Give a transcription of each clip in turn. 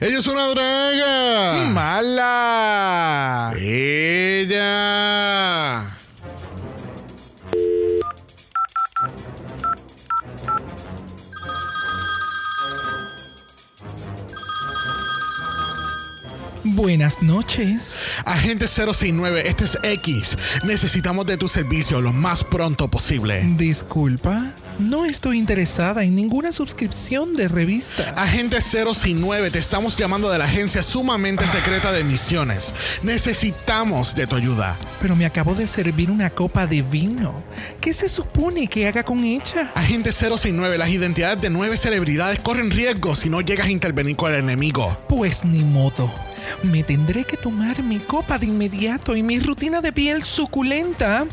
Ella es una draga. ¡Mala! Ella. Buenas noches. Agente 069, este es X. Necesitamos de tu servicio lo más pronto posible. Disculpa, no estoy interesada en ninguna suscripción de revista. Agente 069, te estamos llamando de la agencia sumamente secreta de misiones. Necesitamos de tu ayuda. Pero me acabo de servir una copa de vino. ¿Qué se supone que haga con ella? Agente 069, las identidades de nueve celebridades corren riesgo si no llegas a intervenir con el enemigo. Pues ni modo. Me tendré que tomar mi copa de inmediato y mi rutina de piel suculenta.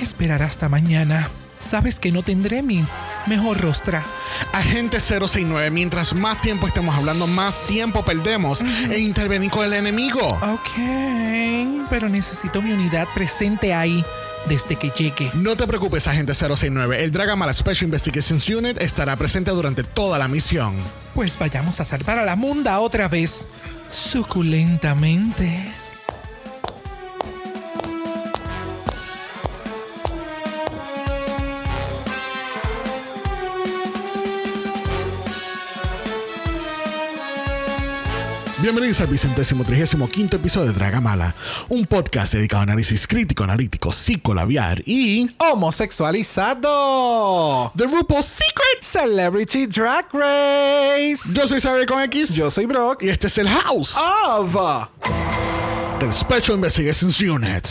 Esperar hasta mañana. Sabes que no tendré mi mejor rostra. Agente 069, mientras más tiempo estemos hablando, más tiempo perdemos en intervenir con el enemigo. Ok, pero necesito mi unidad presente ahí desde que llegue. No te preocupes, agente 069. El Dragamala Special Investigations Unit estará presente durante toda la misión. Pues vayamos a salvar a la munda otra vez. Suculentamente. Bienvenidos al vicentésimo trigésimo quinto episodio de Dragamala, un podcast dedicado a análisis crítico, analítico, psicolabiar y Homosexualizado. The RuPaul's Secret. Celebrity Drag Race. Yo soy Saber con X Yo soy Brock. y este es el House Of. del Special Investigations Unit.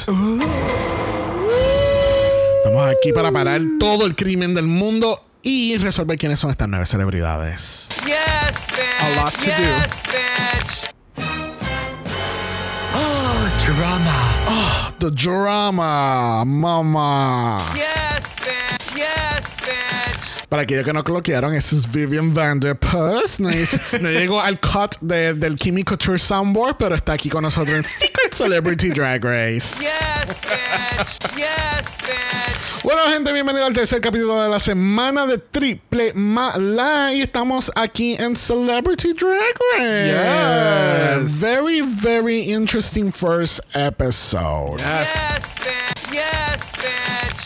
Estamos aquí para parar todo el crimen del mundo y resolver quiénes son estas nueve celebridades. Yes. A lot to do. Yes, bitch. Drama. The drama, mama. Yes, bitch. Yes, bitch. Para aquellos que no cloquearon, esta es Vivian Vanderpuss. No, no llegó al cut de- del Kimmy Couture Soundboard, pero está aquí con nosotros en Secret Celebrity Drag Race. Yes, bitch. yes, bitch. Bueno, gente, bienvenido al tercer capítulo de la semana de Triple Mala. Y estamos aquí en Celebrity Drag Race. Yes. Very, very interesting first episode. Yes, bitch.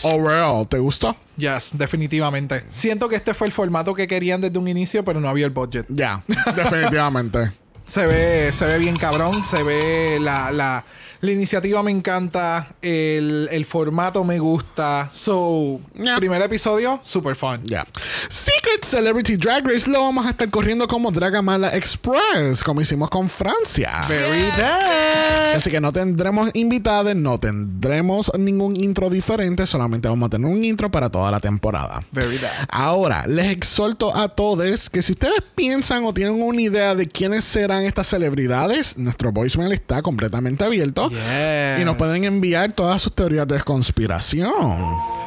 Overall, ¿te gustó? Yes, definitivamente. Siento que este fue el formato que querían desde un inicio, pero no había el budget. Ya, definitivamente. Se ve, se ve bien cabrón, se ve la, la, la iniciativa me encanta, el, el formato me gusta. So, Yeah. primer episodio, super fun. Ya. Secret Celebrity Drag Race lo vamos a estar corriendo como Dragamala Express, como hicimos con Francia. Very dead. Así que no tendremos invitados, no tendremos ningún intro diferente, solamente vamos a tener un intro para toda la temporada. Very dead. Ahora, les exhorto a todos que si ustedes piensan o tienen una idea de quiénes serán estas celebridades, nuestro voicemail está completamente abierto. Yes. Y nos pueden enviar todas sus teorías de conspiración.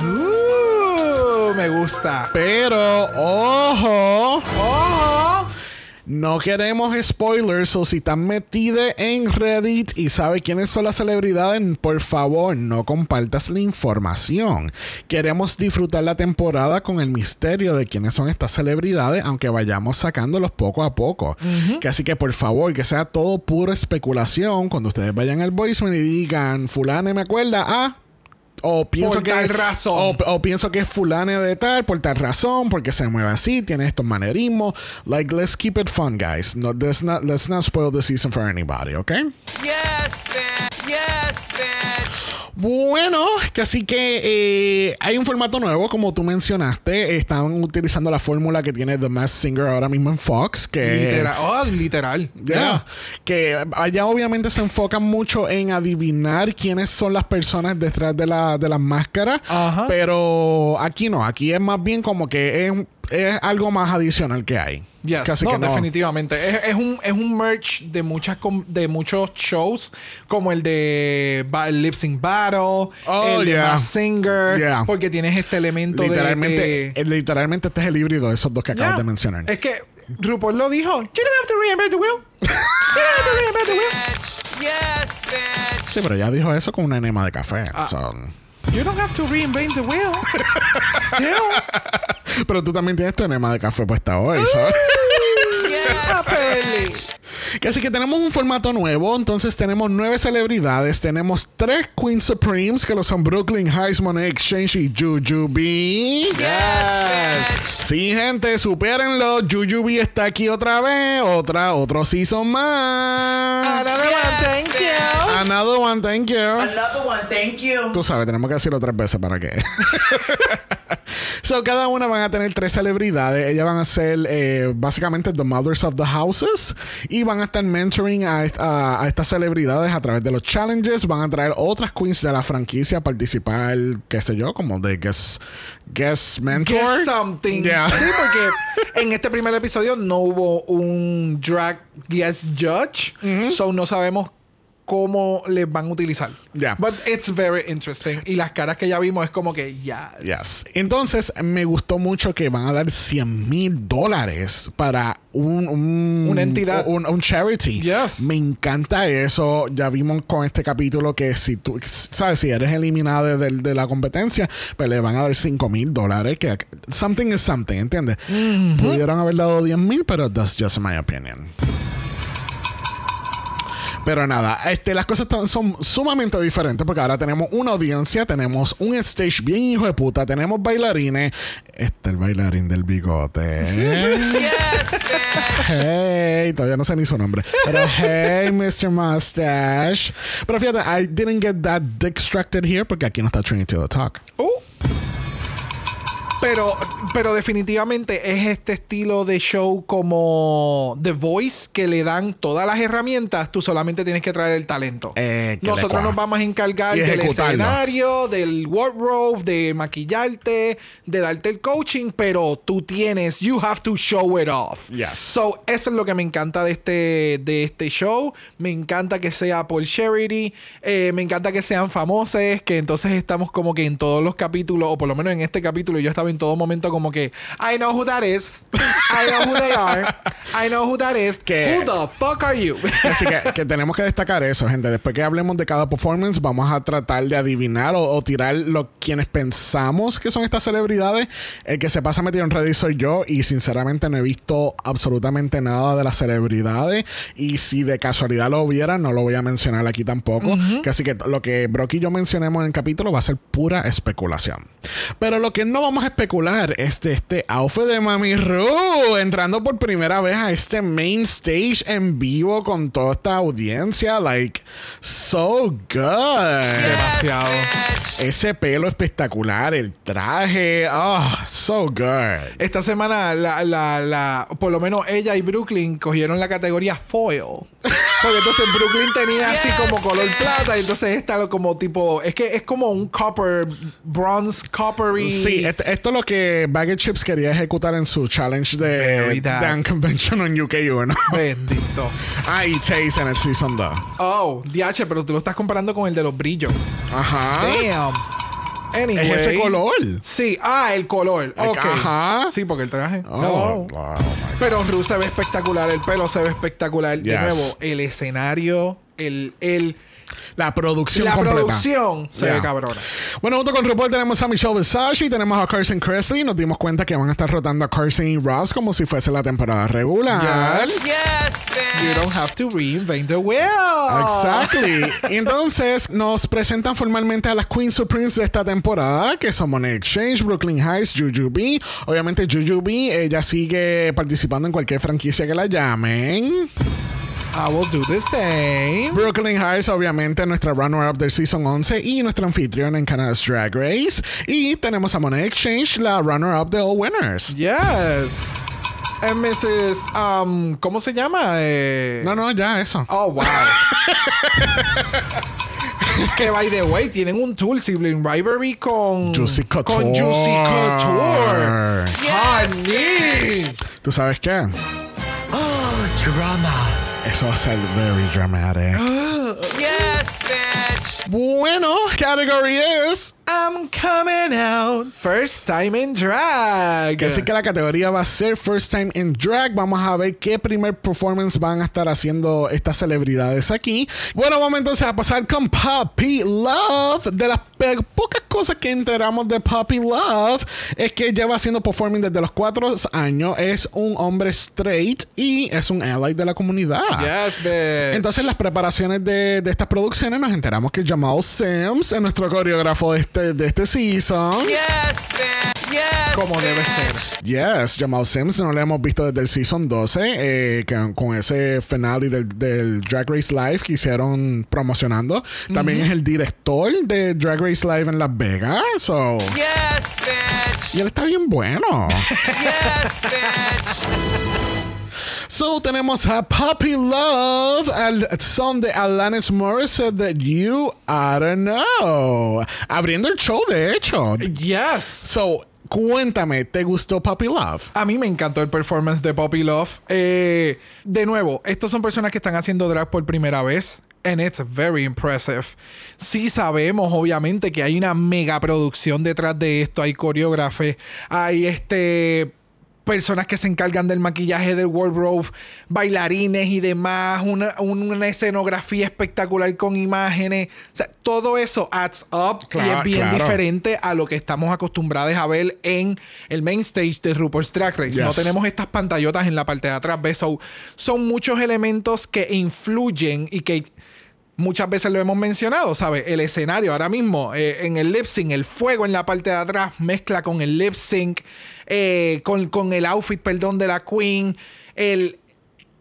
Uh, me gusta. Pero, ojo, ¡Ojo! No queremos spoilers o si están metidos en Reddit y sabe quiénes son las celebridades, por favor, no compartas la información. Queremos disfrutar la temporada con el misterio de quiénes son estas celebridades, aunque vayamos sacándolos poco a poco. Que así que, por favor, que sea todo puro especulación cuando ustedes vayan al voicemail y digan, fulano me acuerda, ah, o pienso Por que tal razón. o, o pienso que es fulano de tal por tal razón porque se mueve así tiene estos manerismos like let's keep it fun guys no let's not let's not spoil the season for anybody okay Yes, bitch. Yes, bitch. Bueno así que eh, hay un formato nuevo como tú mencionaste están utilizando la fórmula que tiene The Masked Singer ahora mismo en Fox que Literal. Oh, literal. Ya. Yeah. Que allá obviamente se enfocan mucho en adivinar quiénes son las personas detrás de, la, de las máscaras. Ajá. Pero aquí no, aquí es más bien como que es, es algo más adicional que hay. Yes. Casi no, que no. definitivamente. Es, es un, es un merch de muchas de muchos shows, como el de ba- el Lip Sync Battle, Oh, el de yeah. Masked Singer, Yeah. porque tienes este elemento Literalmente, de. de- eh, literalmente este es el híbrido de esos dos que acabas Yeah. de mencionar. Es que RuPaul lo dijo. You don't have to reinvent the wheel. You don't have to reinvent the wheel. Yes, bitch. Sí, pero ya dijo eso con una enema de café. Ah. so. You don't have to reinvent the wheel. Still. Pero tú también tienes tu enema de café puesta hoy. so. Yes, Así que tenemos un formato nuevo. Entonces tenemos nueve celebridades. Tenemos tres Queen Supremes, que lo son Brooklyn Heights, Money Exchange y Jujubee. Sí, gente, supérenlo. Jujubee está aquí otra vez. Otra, otro season más. Another one, thank you. Another one, thank you. Another one, thank you. Tú sabes, tenemos que decirlo tres veces para que. so, cada una van a tener tres celebridades. Ellas van a ser eh, básicamente the mothers of the houses y van a estar mentoring a, a- a estas celebridades a través de los challenges. Van a traer otras queens de la franquicia a participar, qué sé yo, como de guest, guest mentor. Guess something. Yeah. Sí, porque en este primer episodio no hubo un drag guest judge. So no sabemos cómo les van a utilizar. Yeah. But it's very interesting. Y las caras que ya vimos es como que ya. Yes. Entonces, me gustó mucho que van a dar 100 mil dólares para un, un- Una entidad. Un, un charity. Yes. Me encanta eso. Ya vimos con este capítulo que si tú, sabes, si eres eliminado de, de- la competencia, pues le van a dar 5 mil dólares. Que something is something, ¿entiendes? Pudieron haber dado 10 mil, pero that's just my opinion. Pero nada, este, las cosas son sumamente diferentes porque ahora tenemos una audiencia, tenemos un stage bien hijo de puta, tenemos bailarines. Este el bailarín del bigote. Yes, hey, todavía no sé ni su nombre. Pero hey, Mr. Mustache. Pero fíjate, I didn't get that distracted here porque aquí no está Trinity the Talk. Uh. Pero, pero definitivamente es este estilo de show como The Voice que le dan todas las herramientas, tú solamente tienes que traer el talento. Eh, Nosotros nos vamos a encargar del escenario, del wardrobe, de maquillarte, de darte el coaching, pero tú tienes, you have to show it off. Yes. So, eso es lo que me encanta de este, de este show. Me encanta que sea por charity. Eh, me encanta que sean famosos. Que entonces estamos como que en todos los capítulos, o por lo menos en este capítulo, yo estaba en todo momento como que I know who that is. I know who they are. I know who that is. Que- Who the fuck are you? Así que, que tenemos que destacar eso, gente. Después que hablemos de cada performance, vamos a tratar de adivinar o, o tirar lo quienes pensamos que son estas celebridades. El que se pasa metido en Reddit soy yo y sinceramente no he visto absolutamente nada de las celebridades. Y si de casualidad lo hubiera, no lo voy a mencionar aquí tampoco. Que así que lo que Brock y yo mencionemos en el capítulo va a ser pura especulación. Pero lo que no vamos a especular es de este outfit de Mami Ru entrando por primera vez a este main stage en vivo con toda esta audiencia. Like, so good. Demasiado. Ese pelo espectacular, el traje. Oh, so good. Esta semana, la, la, la, por lo menos ella y Brooklyn cogieron la categoría foil. Porque entonces Brooklyn tenía así Yes, como color plata. Y entonces esta lo como tipo. Es que es como un copper, bronze coppery. Sí, este- esto es lo que Baggage Chips quería ejecutar en su challenge de. Dan Convention en UK1. Bendito. ah, y Chase en el Season 2. Oh, DH, pero tú lo estás comparando con el de los brillos. Ajá. Damn. Anyway. Es ese color. Sí, ah, el color. El- Ok. ajá. Sí, porque el traje. Oh, no. oh my Pero Ru se ve espectacular, el pelo se ve espectacular. De nuevo, el escenario, el, el, La producción la completa. producción se Yeah. ve cabrona. Bueno, junto con RuPaul tenemos a Michelle Visage y tenemos a Carson Kressley. Nos dimos cuenta que van a estar rotando a Carson y Ross como si fuese la temporada regular. Yes. Yes, You bitch. don't have to reinvent the wheel. Exactly. Y entonces nos presentan formalmente a las Queen Supremes de esta temporada, que son Money Exchange, Brooklyn Heights, Jujubee. Obviamente Jujubee, ella sigue participando en cualquier franquicia que la llamen. I will do the same. Brooklyn Heights, obviamente, nuestra runner-up del Season 11 y nuestra anfitriona en Canada's Drag Race. Y tenemos a Money Exchange, la runner-up de All Winners. Yes. And Mrs. Um, ¿Cómo se llama? Eh, No, no, ya, eso. Oh, wow. que by the way, tienen un tool sibling rivalry con Juicy Couture. Con Juicy Couture. Yes, Honey. ¿Tú sabes qué? Drama. Eso va a ser very dramatic. Yes, bitch. bueno, category es... I'm coming out. First time in drag. Así que la categoría va a ser First Time in Drag. Vamos a ver qué primer performance van a estar haciendo estas celebridades aquí. Bueno, vamos entonces a pasar con Puppy Love. De las pocas cosas que enteramos de Puppy Love es que lleva haciendo performing desde los 4 años. Es un hombre straight y es un ally de la comunidad. Yes, bitch. Entonces, las preparaciones de, de estas producciones nos enteramos que Jamal Sims es nuestro coreógrafo de este, de este season. Yes, man. Yes. como debe ser. Yes, Jamal Sims no lo hemos visto desde el season 12, eh, con, con ese finale del, del Drag Race Live que hicieron promocionando. También es el director de Drag Race Live en Las Vegas. So, Yes, bitch. y él está bien bueno. Yes, bitch. So tenemos a Puppy Love, al son de Alanis Morissette de You I Don't Know. Abriendo el show, de hecho. Yes. So, cuéntame, ¿te gustó Puppy Love? A mí me encantó el performance de Poppy Love. Eh, de nuevo, estos son personas que están haciendo drag por primera vez. And it's very impressive. Sí sabemos, obviamente, que hay una mega producción detrás de esto. Hay coreógrafes, hay este personas que se encargan del maquillaje del wardrobe, bailarines y demás, una, una escenografía espectacular con imágenes. O sea, todo eso adds up y es bien claro. diferente a lo que estamos acostumbrados a ver en el main stage de RuPaul's Drag Race. No tenemos estas pantallotas en la parte de atrás. ¿ves? So, son muchos elementos que influyen y que muchas veces lo hemos mencionado, ¿sabes? El escenario ahora mismo, eh, en el lip sync, el fuego en la parte de atrás mezcla con el lip sync, eh, con, con el outfit, perdón, de la queen. El,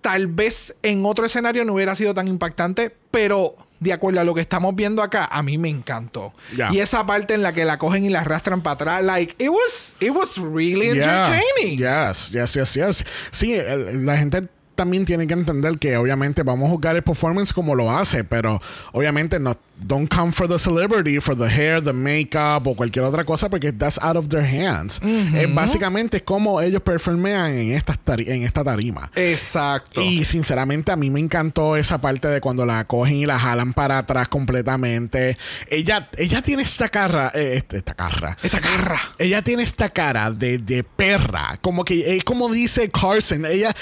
tal vez en otro escenario no hubiera sido tan impactante, pero de acuerdo a lo que estamos viendo acá, a mí me encantó. Y esa parte en la que la cogen y la arrastran para atrás, like, it was, it was really Yeah. entertaining. Yes, yes, yes, yes. Sí, la gente también tiene que entender que obviamente vamos a jugar el performance como lo hace, pero obviamente no don't come for the celebrity, for the hair, the makeup o cualquier otra cosa porque that's out of their hands. Es básicamente es como ellos performean en esta en esta tarima. Exacto. Y sinceramente a mí me encantó esa parte de cuando la cogen y la jalan para atrás completamente. Ella, ella tiene esta cara, eh, este- esta cara. Esta garra. Ella tiene esta cara de, de perra. Como que es como dice Carson. Ella,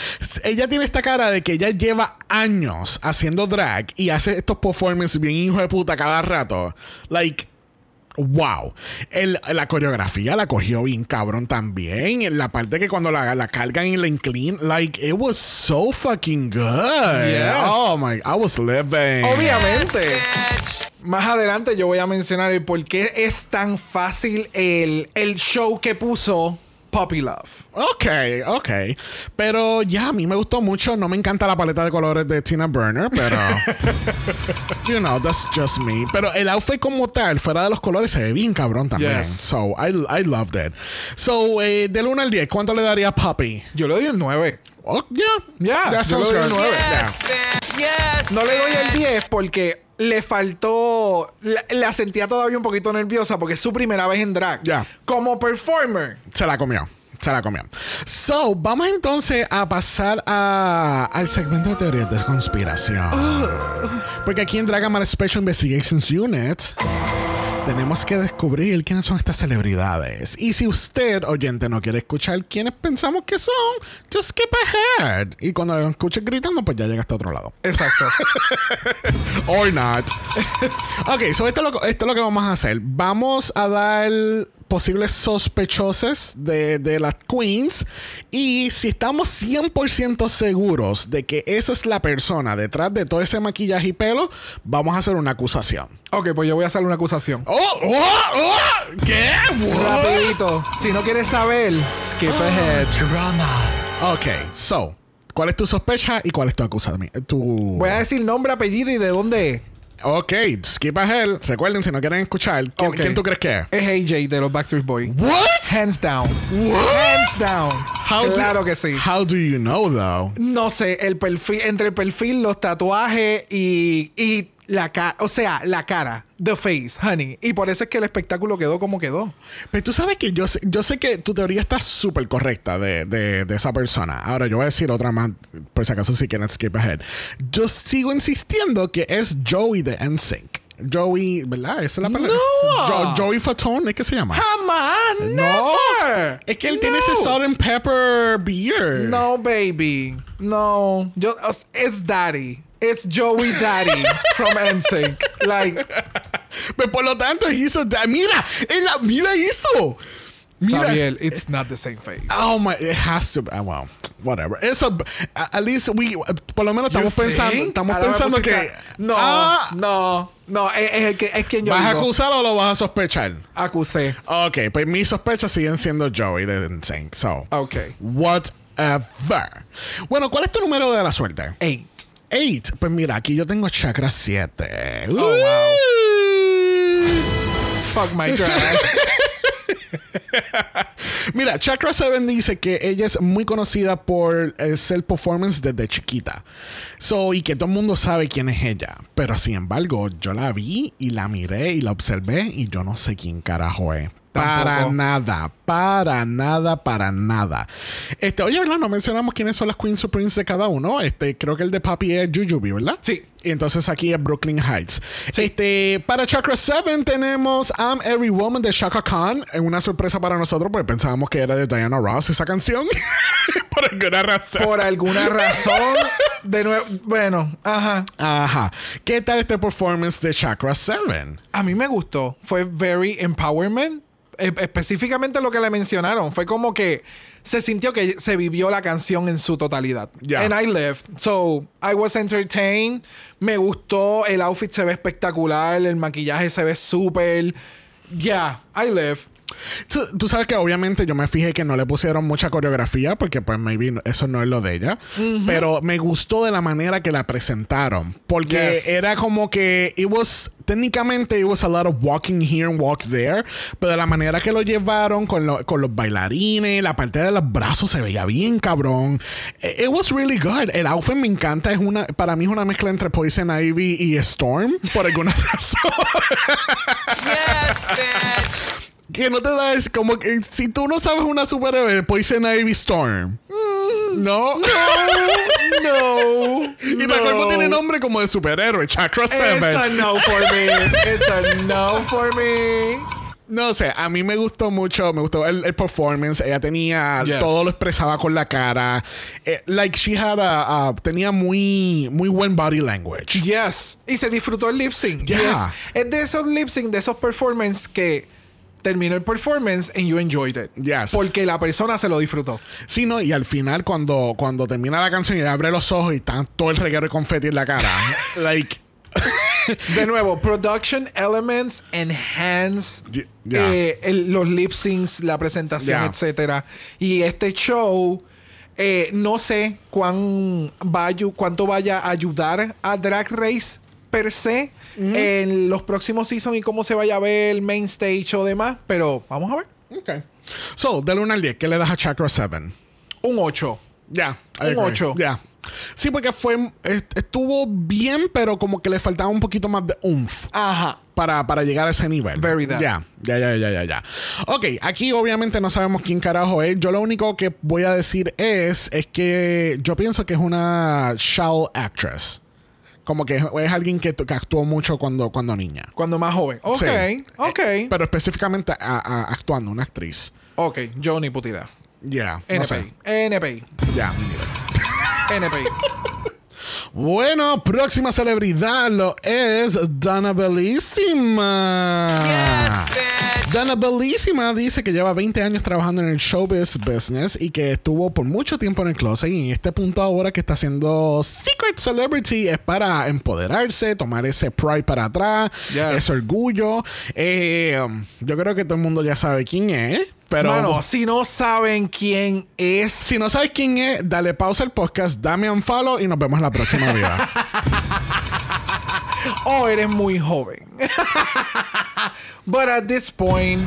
ella tiene esta cara de que ella lleva años haciendo drag y hace estos performances bien hijo de puta cada rato. Like. Wow. El- la coreografía la cogió bien cabrón también. La parte que cuando la, la cargan y la inclinan, like, it was so fucking good. Yes. Oh my, I was living. Obviamente. Más adelante yo voy a mencionar el por qué es tan fácil el, el show que puso Poppy Love. Ok, ok. Pero ya, a mí me gustó mucho. No me encanta la paleta de colores de Tina Burner, pero. you know, that's just me. Pero el outfit como tal, fuera de los colores, se ve bien cabrón también. Yes. So, I, I loved it. So, eh, del 1 al 10, ¿cuánto le daría a Puppy? Yo le doy el 9. Oh, yeah. Yeah, That yo le sounds doy un good. nueve. Yeah. Yes, man. Yes. No le doy el 10 porque le faltó. La, la sentía todavía un poquito nerviosa porque es su primera vez en drag. Ya. Como performer. Se la comió. Se la comió. So, vamos entonces a pasar a- al segmento de teorías de conspiración. Porque aquí en Dragamar Special Investigations Unit tenemos que descubrir quiénes son estas celebridades. Y si usted, oyente, no quiere escuchar quiénes pensamos que son, just skip ahead. Y cuando lo escuches gritando, pues ya llega hasta otro lado. Exacto. Or not. ok, so esto es, lo, esto es lo que vamos a hacer. Vamos a dar posibles sospechosos de, de las queens. Y si estamos 100% seguros de que esa es la persona detrás de todo ese maquillaje y pelo, vamos a hacer una acusación. ok, pues yo voy a hacer una acusación. ¡Oh! ¡Oh! ¡Oh! ¿Qué? What? Rapidito. Si no quieres saber, skip ahead. Ok, so, ¿cuál es tu sospecha y cuál es tu acusación? Tu... Voy a decir nombre, apellido y de dónde es. Ok, skip ahead. Recuerden, si no quieren escuchar, ¿quién, quién tú crees que es? Es AJ de los Backstreet Boys. What? Hands down. What? Hands down. How do- claro que sí. How do you know though? No sé, el perfil, entre el perfil, los tatuajes y, y la cara, o sea, la cara, the face, honey. Y por eso es que el espectáculo quedó como quedó. Pero tú sabes que yo sé, yo sé que tu teoría está súper correcta de, de- de esa persona. Ahora yo voy a decir otra más, por si acaso si quieren skip ahead. Yo sigo insistiendo que es Joey de NSYNC. Joey, ¿verdad? Esa es la palabra. No. Jo- Joey Fatone, ¿es que se llama? Jamás, No. never. Es que él tiene No. ese salt and pepper beer. No, baby. No. Yo, it's Daddy. It's Joey Daddy from NSYNC. Like, Pero por lo tanto, hizo. Mira, él la- mira eso. Mira. Sabiel, it's not the same face. Oh my, it has to. ah, well, whatever. Eso, at least we, por lo menos estamos pensando, estamos Ahora pensando que a- No, Ah, no, no. Es, es que, es quien yo ¿Vas a digo. acusar o lo vas a sospechar? Acusé. Ok, pues mis sospechas siguen siendo Joey de NSYNC. So, Ok. whatever. Bueno, ¿cuál es tu número de la suerte? Eight. 8. Pues mira, aquí yo tengo chakra 7. Oh, wow. Fuck my drag. Mira, Chakra 7 dice que ella es muy conocida por eh, ser performance desde chiquita. So, y que todo el mundo sabe quién es ella. Pero sin embargo, yo la vi y la miré y la observé y yo no sé quién carajo es. Para Tampoco. nada, para nada, para nada. Este, oye, ¿verdad? No mencionamos quiénes son las Queen Supremes de cada uno. Este, creo que el de Papi es Jujubee, ¿verdad? Sí. Y entonces aquí es Brooklyn Heights. Este, para Chakra 7 tenemos I'm Every Woman de Shaka Khan. Es una sorpresa para nosotros porque pensábamos que era de Diana Ross esa canción. Por alguna razón. Por alguna razón. De nuevo. Bueno, ajá. Ajá. ¿Qué tal este performance de Chakra 7? A mí me gustó. Fue very empowerment. E- específicamente lo que le mencionaron. Fue como que se sintió que se vivió la canción en su totalidad. Yeah. And I left. So, I was entertained. Me gustó. El outfit se ve espectacular. El maquillaje se ve súper. Yeah, I left. Tú, tú sabes que obviamente yo me fijé que no le pusieron mucha coreografía porque pues maybe no- eso no es lo de ella. Pero me gustó de la manera que la presentaron. Porque Yes. era como que it was técnicamente it was a lot of walking here and walk there. Pero de la manera que lo llevaron con, lo- con los bailarines, la parte de los brazos se veía bien cabrón. It, it was really good. El outfit me encanta. Es una, para mí es una mezcla entre Poison Ivy y Storm. Por alguna razón. Yes, bitch. Que no te da es como que si tú no sabes una superhéroe, Poison Ivy Storm. No. No. Y para colmo tiene nombre como de superhéroe, Chakra It's a 7. no for me. It's a no for me. No sé, a mí me gustó mucho, me gustó el, el performance. Ella tenía, Yes. todo lo expresaba con la cara. Eh, like she had a, tenía muy, muy buen body language. Yes. Y se disfrutó el lip sync. Yeah. Yes. Es de esos lip sync, de esos performances que terminó el performance and you enjoyed it. Yes. Porque la persona se lo disfrutó. Sí, no, y al final cuando, cuando termina la canción y abre los ojos y está todo el reguero de confeti en la cara. like, De nuevo, production elements enhance yeah. eh, el- los lip syncs, la presentación, Yeah. etcétera. Y este show, eh, no sé cuán va cuánto vaya a ayudar a Drag Race per se en los próximos seasons y cómo se vaya a ver el main stage o demás, pero vamos a ver. okay. So, del 1 al 10, ¿qué le das a Chakra 7? Un 8. Ya. I Un agree. ocho. Ya. Sí, porque fue. est- Estuvo bien, pero como que le faltaba un poquito más de oomph. Ajá. Para, para llegar a ese nivel. Very that. Ya, ya, ya, ya, ya, ya. Ok, aquí obviamente no sabemos quién carajo es. Yo lo único que voy a decir es, es que yo pienso que es una child actress. Como que es, es alguien que, que actuó mucho cuando, cuando niña. Cuando más joven. Ok, Sí. ok. Eh, pero específicamente a- a- actuando, una actriz. ok, yo ni puta idea. Ya. no sé. NPI. NPI. Ya. NPI. Bueno, próxima celebridad lo es Dana Bellísima. Yes, bitch. Dana Bellísima dice que lleva 20 años trabajando en el showbiz business y que estuvo por mucho tiempo en el closet y en este punto ahora que está haciendo Secret Celebrity es para empoderarse, tomar ese pride para atrás, Yes. ese orgullo. Eh, yo creo que todo el mundo ya sabe quién es, pero... Mano, si no saben quién es, si no sabes quién es, dale pausa al podcast, dame un follow y nos vemos en la próxima vida. o eres muy joven. But at this point,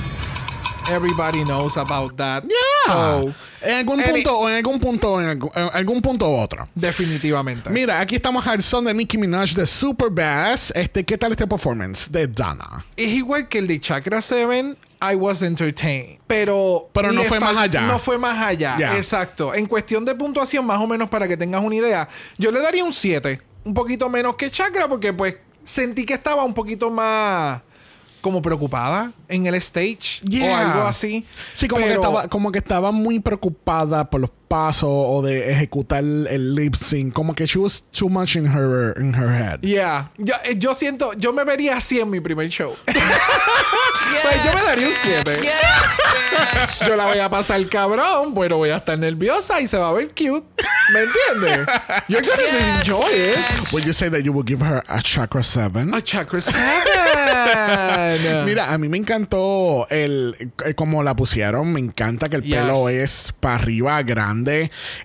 everybody knows about that. So, en algún any- punto o en algún punto en algún, en algún punto u otro. definitivamente. Mira, aquí estamos al son de Nicki Minaj de Superbass. Este, ¿qué tal este performance de Dana? es igual que el de Chakra 7. I was entertained. Pero. Pero no fue más allá. No fue más allá. Exacto. En cuestión de puntuación, más o menos para que tengas una idea, yo le daría un 7. Un poquito menos que Chakra, porque pues sentí que estaba un poquito más como preocupada en el stage o algo así. Sí, como, que Pero- estaba, como que estaba muy preocupada por los pasos o de ejecutar el lip sync. Como que she was too much in her, in her head. Yeah. Yo, eh, yo siento, yo me vería así en mi primer show. Pues yo me daría un 7. Yes, bitch. Yo la voy a pasar cabrón, bueno, voy a estar nerviosa y se va a ver cute. ¿Me entiendes? You're gonna Yes, enjoy it. Would you say that you would give her a chakra 7? A chakra 7. Mira, a mí me encantó el eh, como la pusieron. Me encanta que el Yes. pelo es para arriba, grande.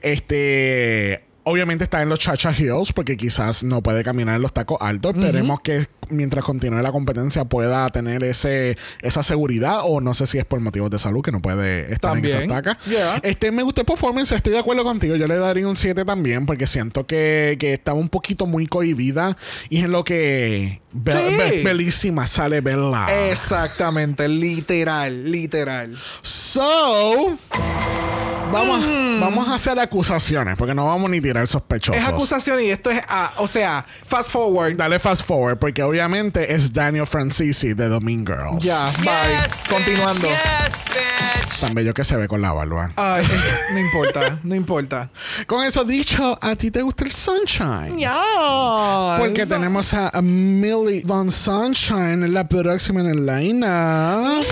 Este. Obviamente está en los Chacha Hills porque quizás no puede caminar en los tacos altos. Esperemos que mientras continúe la competencia pueda tener ese esa seguridad o no sé si es por motivos de salud que no puede estar en También. tacas. Yeah. Este, me gustó el performance, estoy de acuerdo contigo. Yo le daría un 7 también porque siento que, que estaba un poquito muy cohibida y es en lo que Be- Sí. Be- Bellísima sale Bella. Exactamente, literal, literal. So, vamos, vamos a hacer acusaciones porque no vamos ni tirar sospechosos. Es acusación y esto es, ah, o sea, fast forward. Dale fast forward porque obviamente es Daniel Francisi de The Mean Girls. Ya, bye. Yes, bitch. Continuando. Yes, bitch. Tan bello que se ve con la barba. Ay, no importa, no importa. Con eso dicho, ¿a ti te gusta el Sunshine? Ya. Porque eso- tenemos a, a Millie Von Sunshine, la próxima en el line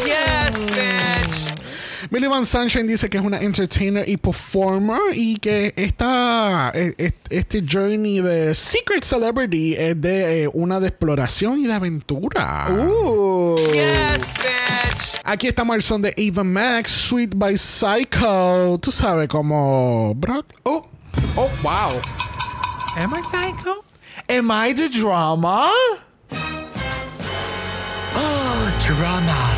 Yes, bitch. Millie Von Sunshine dice que es una entertainer y performer y que esta, e- e- este journey de Secret Celebrity es de eh, una de exploración y de aventura. Uh. Yes, bitch. Aquí estamos al son de Ava Max, Sweet by Psycho. Tú sabes como Brock. Oh, oh, wow. Am I psycho? Am I the drama? Drama.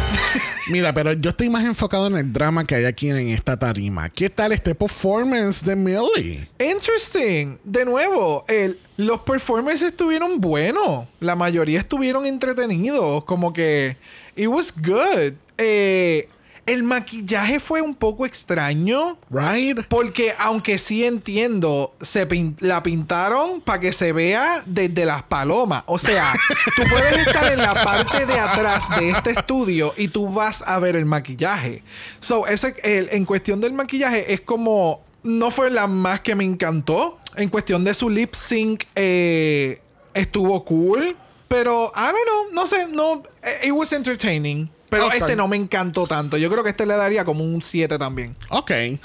Mira, pero yo estoy más enfocado en el drama que hay aquí en esta tarima. ¿Qué tal este performance de Millie? Interesting. De nuevo, el, los performances estuvieron buenos. La mayoría estuvieron entretenidos. Como que. It was good. Eh, el maquillaje fue un poco extraño. Right? Porque aunque sí entiendo, se pin- la pintaron para que se vea desde las palomas. O sea, tú puedes estar en la parte de atrás de este estudio y tú vas a ver el maquillaje. So, ese, el- en cuestión del maquillaje es como... No fue la más que me encantó. En cuestión de su lip sync eh, estuvo cool. Pero, I don't know, no sé, no... eh, It was entertaining. Pero este no me encantó tanto. Yo creo que este le daría como un 7 también. Ok. I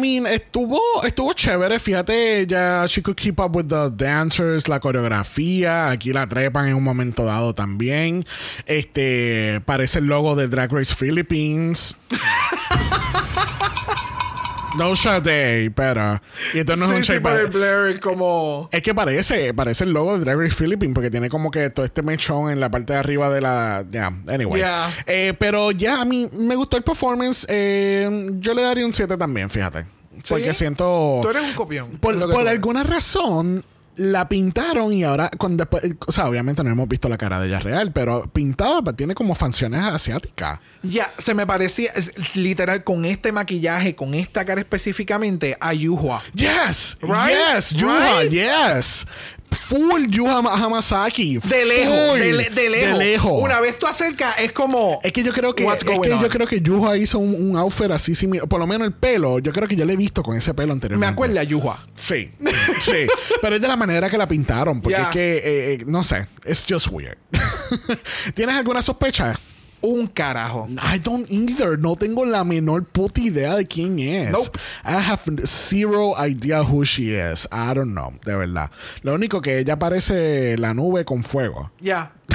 mean, estuvo, estuvo chévere. Fíjate, ya she could keep up with the dancers, la coreografía. Aquí la trepan en un momento dado también. Este, parece el logo de Drag Race Philippines. no Sade, pero. Y esto no es un sí, sí, shade, pero- el Blair es como... Es que parece, parece el logo de Race Philippines porque tiene como que todo este mechón en la parte de arriba de la. Ya, anyway. Yeah. Eh, pero ya, a mí me gustó el performance. Eh, yo le daría un 7 también, fíjate. Porque siento. Tú eres un copión. Por, alguna razón. La pintaron y ahora, cuando después, o sea, obviamente no hemos visto la cara de ella real, pero pintada pues, tiene como facciones asiáticas. Ya, se me parecía, es- es literal, con este maquillaje, con esta cara específicamente, a Yuhua. Yes, Right? yes, Yuha, Right? yes. Full Yuha Ma- Hamasaki. De lejos, de, le- de lejos. De lejos. Una vez tú acercas, es como. Es que yo creo que, es que yo creo que Yuha hizo un, un outfit así similar. Por lo menos el pelo. Yo creo que yo le he visto con ese pelo me anteriormente. acuerda a Yuhua. Sí, sí. Pero es de la manera que la pintaron. Porque es que, eh, eh, no sé. It's just weird. ¿Tienes alguna sospecha? Un carajo. I don't either. No tengo la menor puta idea de quién es. Nope. I have zero idea who she is. I don't know. De verdad. Lo único que ella parece la nube con fuego. Ya.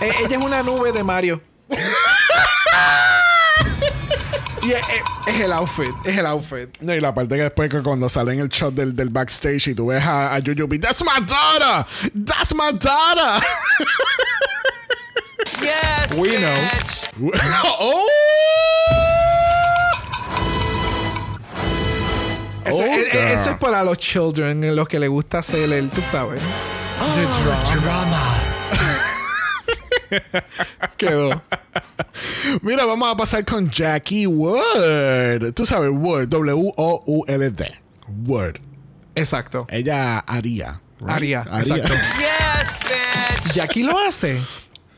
E- ella es una nube de Mario. y es, es- es el outfit. Es el outfit. No, y la parte que después que cuando sale en el shot del, del backstage y tú ves a, a Yuyubi, That's my daughter! That's my daughter! Yes, We know. oh! Eso, Oh, e- e- girl. eso es para los children, los que les gusta hacer el, tú sabes. Oh, drama. Quedó. Mira, vamos a pasar con Jackie Wood. Tú sabes, Wood, W-O-U-L-D. Wood. Exacto. Ella haría. right? Aria, exacto. Yes, bitch. Jackie lo hace.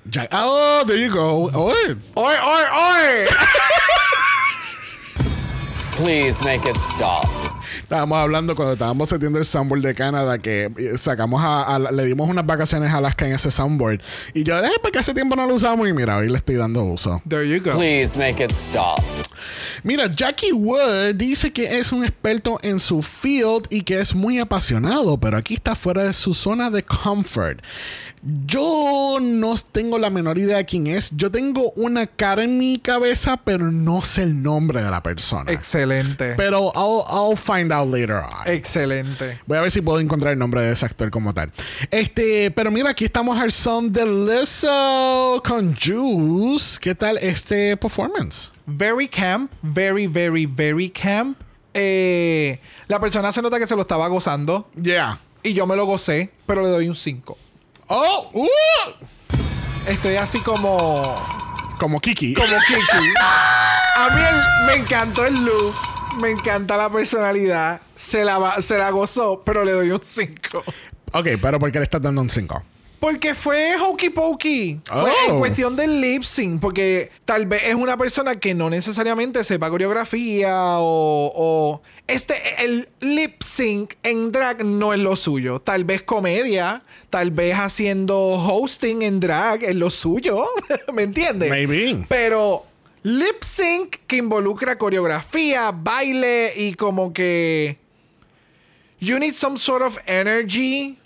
Ja- oh, there you go. Oh, ¡Oy, oy, oy! Please make it stop. Estábamos hablando cuando estábamos haciendo el soundboard de Canadá que eh, sacamos a, a- le dimos unas vacaciones a Alaska en ese soundboard y yo, eh, porque hace tiempo no lo usamos y mira, hoy le estoy dando uso. There you go. Please make it stop. Mira, Jackie Wood dice que es un experto en su field y que es muy apasionado, pero aquí está fuera de su zona de comfort. Yo no tengo la menor idea de quién es. Yo tengo una cara en mi cabeza, pero no sé el nombre de la persona. Excelente. pero I'll, I'll find out later on. Excelente. Voy a ver si puedo encontrar el nombre de ese actor como tal. Este, pero mira, aquí estamos al son de Lizzo con Juice. ¿Qué tal este performance? Very camp. Very, very, very camp. Eh, la persona se nota que se lo estaba gozando. Yeah. Y yo me lo gocé, pero le doy un 5. Oh, uh, Estoy así como. como Kiki. Como Kiki. A mí el- me encantó el look. Me encanta la personalidad. Se la, va- se la gozó, pero le doy un 5. Ok, pero ¿por qué le estás dando un 5? Porque fue hokey pokey. Fue Oh. en cuestión del lip sync. Porque tal vez es una persona que no necesariamente sepa coreografía o. o- este, el lip sync en drag no es lo suyo. Tal vez comedia. Tal vez haciendo hosting en drag es lo suyo. ¿Me entiendes? Maybe. Pero lip sync que involucra coreografía, baile y como que. You need some sort of energy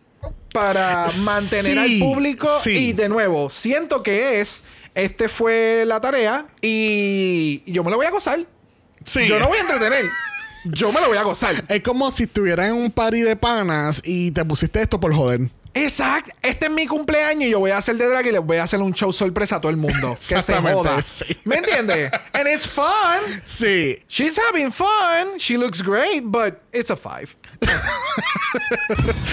para mantener al público. sí. Y de nuevo, siento que es. Este fue la tarea y yo me lo voy a gozar. Sí. Yo no voy a entretener. Yo me lo voy a gozar. Es como si estuvieras en un party de panas y te pusiste esto por joder. Exacto. Este es mi cumpleaños y yo voy a hacer de drag y les voy a hacer un show sorpresa a todo el mundo. que se joda. sí. ¿Me entiendes? And it's fun. Sí. She's having fun. She looks great, but it's a five.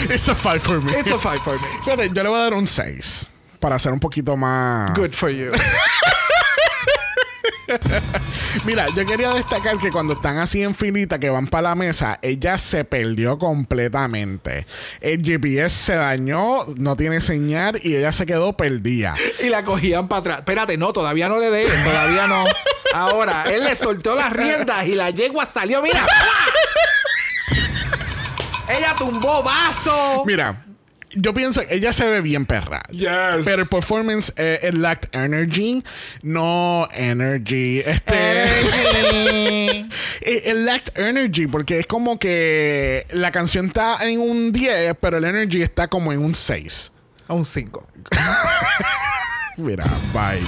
It's a five for me. It's a five for me. Fíjate, yo le voy a dar un 6. Para ser un poquito más. Good for you. Mira, yo quería destacar que cuando están así en filita que van para la mesa, ella se perdió completamente. El GPS se dañó, no tiene señal y ella se quedó perdida. y la cogían para atrás. Espérate, no, todavía no le dé. Todavía no. Ahora, él le soltó las riendas y la yegua salió, mira. Ella tumbó vaso. Mira, yo pienso que ella se ve bien perra. Yes. Pero el performance, eh, it lacked energy. No energy. Este. Energy. it, it lacked energy porque es como que la canción está en un 10, pero el energy está como en un 6. A un 5. Mira, bye.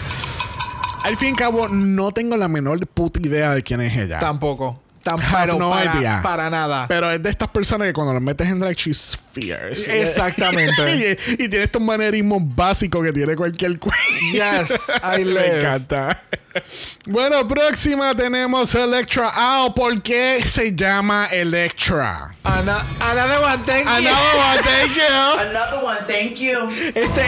Al fin y al cabo, no tengo la menor puta idea de quién es ella. Tampoco. Have Tampoco. no para, idea. para nada. Pero es de estas personas que cuando los metes en drag, she's fierce. Exactamente. y, y tiene estos manerismos básicos que tiene cualquier queen. Yes, I Me live. encanta. Bueno, próxima tenemos Electra Owl. ¿Por qué se llama Electra? Ana- Another one, thank you. Another one, thank you. Another one, thank you. Este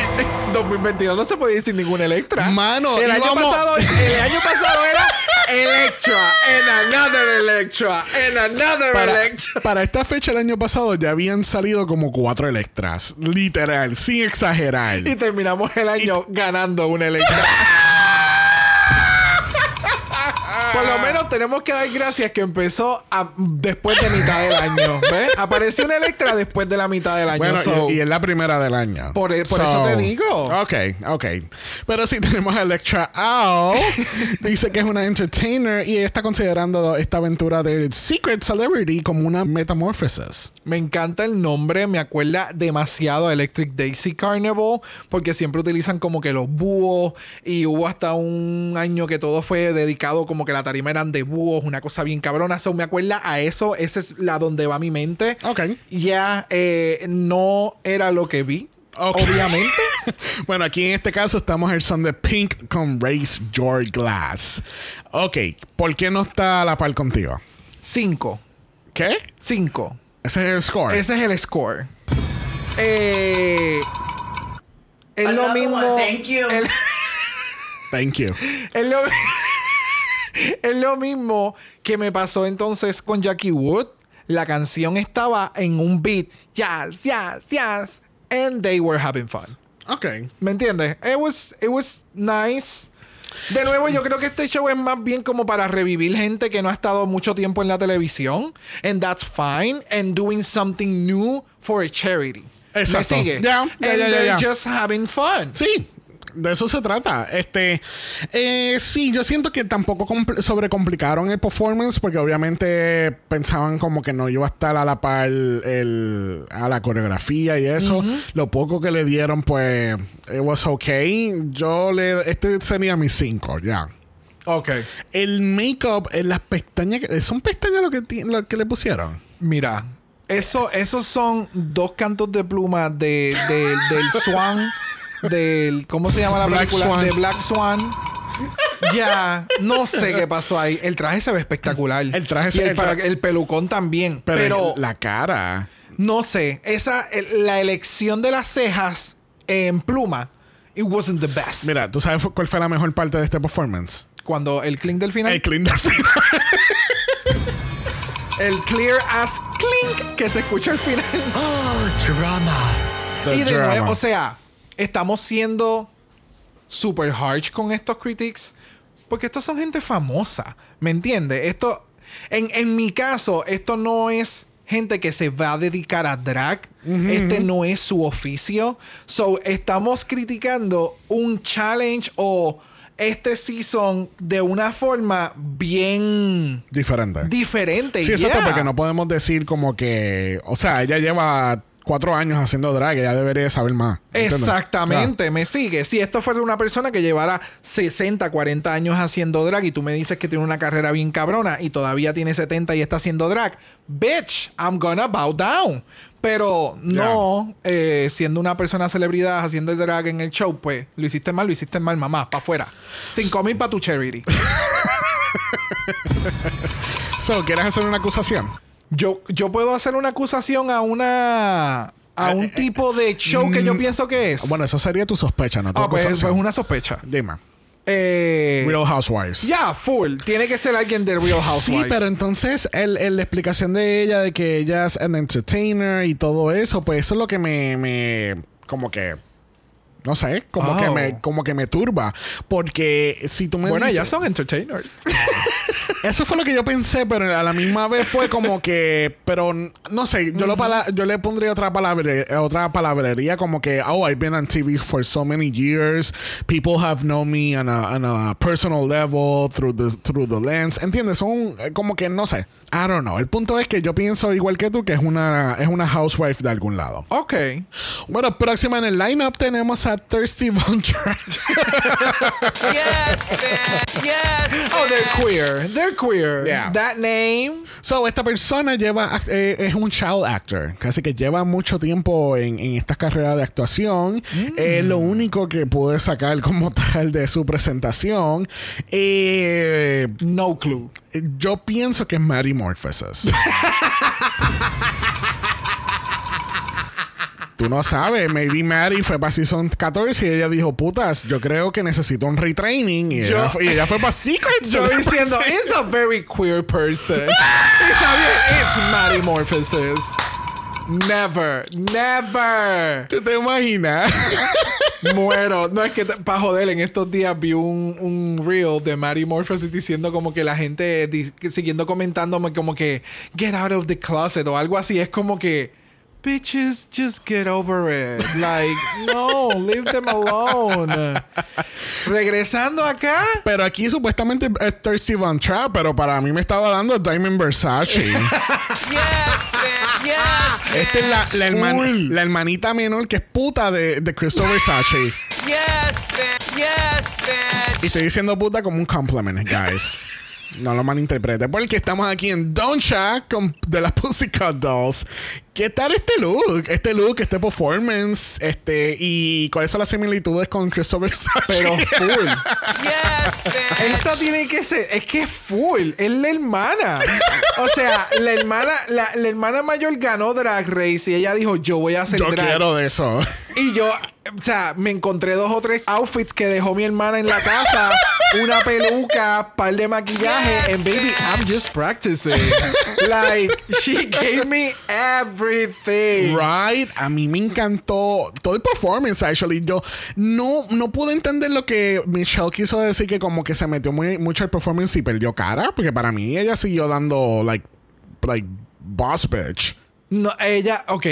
2022 no se podía decir ningún Electra. Mano, el año pasado, el año pasado era Electra and another Electra and another Para, Electra. para esta fecha el año pasado ya habían salido como cuatro Electras. Literal, sin exagerar. Y terminamos el año ganando una Electra. Por lo menos tenemos que dar gracias que empezó a- después de mitad del año. ¿Ves? Apareció una Electra después de la mitad del año. Bueno, so- y, y es la primera del año. Por e- eso te digo. Ok, ok. Pero sí tenemos a Electra Owl. Dice que es una entertainer y está considerando esta aventura de Secret Celebrity como una metamorphosis. Me encanta el nombre, me acuerda demasiado a Electric Daisy Carnival, porque siempre utilizan como que los búhos y hubo hasta un año que todo fue dedicado como que la tarima eran de búhos, una cosa bien cabrona. So, me acuerda a eso, esa es la donde va mi mente. Ok. Ya eh, no era lo que vi, Ok. obviamente. bueno, aquí en este caso estamos el son de Pink con Race Your Glass. Ok, ¿por qué no está a la par contigo? Cinco. ¿Qué? Cinco. Ese es el score. Ese es el score. Eh, es lo mismo. one, thank you. el- Thank you. Es lo, es lo mismo que me pasó entonces con Jackie Wood. la canción estaba en un beat. Yes, yes, yes. And they were having fun. Ok. ¿Me entiendes? It was, it was nice. De nuevo, yo creo que este show es más bien como para revivir gente que no ha estado mucho tiempo en la televisión. And that's fine. And doing something new for a charity. Exacto. ¿Me sigue? Ya, And ya, ya, ya, they're just having fun. Sí, de eso se trata. Este, eh, sí, yo siento que tampoco compl- sobrecomplicaron el performance porque obviamente pensaban como que no iba a estar a la par el, a la coreografía y eso. Lo poco que le dieron, pues, it was okay. Yo le, este sería mi 5, ya. Ok. El make-up, en las pestañas, que- ¿son pestañas lo que, lo que le pusieron? Mira, eso, esos son dos cantos de pluma de, de- del Swan, del. ¿Cómo se llama la Black película? Swan. De Black Swan. Ya, no sé qué pasó ahí. El traje se ve espectacular. El traje Y se- el, el el pelucón también. Pero, Pero, la cara. no sé. Esa, el- la elección de las cejas en pluma, it wasn't the best. Mira, ¿tú sabes cuál fue la mejor parte de este performance? Cuando el clink del final, El clean del final. el clear as clink que se escucha al final. The y de drama. nuevo, o sea, estamos siendo super harsh con estos critics porque estos son gente famosa, ¿me entiendes? Esto, en, en mi caso, esto no es gente que se va a dedicar a drag. Este no es su oficio. So, estamos criticando un challenge o este season de una forma bien Diferente. diferente. Sí, exacto, yeah. porque no podemos decir como que. O sea, ella lleva cuatro años haciendo drag, ella debería saber más. ¿entiendes? Exactamente, me sigue. Si esto fuera una persona que llevara 60, 40 años haciendo drag y tú me dices que tiene una carrera bien cabrona y todavía tiene 70 y está haciendo drag, bitch, I'm gonna bow down. Pero no, eh, siendo una persona celebridad haciendo el drag en el show, pues lo hiciste mal, lo hiciste mal, mamá, para afuera. Cinco mil para tu charity. So, ¿quieres hacer una acusación? Yo, yo puedo hacer una acusación a una. a un tipo de show que yo pienso que es. Bueno, eso sería tu sospecha, ¿no? Tu ah, pues, pues una sospecha. Dime. Eh, Real Housewives. Ya, full. Tiene que ser alguien de Real Housewives. Sí, pero entonces el, el- la explicación de ella de que ella es un entertainer y todo eso, pues eso es lo que me, me como que no sé, como Oh. que me como que me turba, porque si tú me Bueno, dices- ellas son entertainers. Eso fue lo que yo pensé, pero a la misma vez fue como que, pero no sé, yo, lo yo le pondría otra palabra, otra palabrería como que, oh, I've been on TV for so many years, people have known me on a, on a personal level through the through the lens, ¿entiendes? Son eh, como que no sé, I don't know. El punto es que yo pienso igual que tú que es una es una housewife de algún lado. ok. Bueno, próxima en el lineup tenemos a Thirsty Von. Yes, bitch. Yes. Oh, they're queer. They're queer. Yeah. That name. So, esta persona lleva, eh, es un child actor, casi que lleva mucho tiempo en, en estas carreras de actuación. Es lo único que pude sacar como tal de su presentación. Eh, No clue. Yo pienso que es Mary Morphosis. Tú no sabes, maybe Mary fue para Season 14 y ella dijo, putas, yo creo que necesito un retraining. Y, Yo- ella, fue, y ella fue para Secret. Yo diciendo, it's a very queer person. y sabía, it's Maddie Morphosis. Never, never. ¿Tú te imaginas? Muero. No es que para joder, en estos días vi un, un reel de Mary Morphosis diciendo como que la gente siguiendo comentándome como que get out of the closet o algo así. Es como que bitches just get over it. Like, no, leave them alone. Regresando acá. Pero aquí supuestamente es Thirsty Von Trapp, pero para mí me estaba dando Diamond Versace. Yes, bitch. Yes. Esta es la, la, herman- la hermanita menor que es puta de, de Crystal Versace. Yes, bitch. Yes, bitch. y estoy diciendo puta como un compliment, guys. No lo malinterprete. Porque estamos aquí en Doncha con, de las Pussycat Dolls. ¿Qué tal este look? Este look, este performance, este, y cuáles son las similitudes con Christopher Sachi? Pero full. Yes, bitch. Esto tiene que ser, es que es full, es la hermana. O sea, la hermana, la, la hermana mayor ganó Drag Race y ella dijo, yo voy a hacer Yo drag. quiero de eso. Y yo, o sea, me encontré dos o tres outfits que dejó mi hermana en la casa. Una peluca, par de maquillaje. Yes, and baby, bitch. I'm just practicing. like, she gave me everything. Right, a mí me encantó todo el performance, actually. Yo no, no pude entender lo que Michelle quiso decir, que como que se metió muy, mucho el performance y perdió cara, porque para mí ella siguió dando, like, like, boss bitch. No, ella, ok.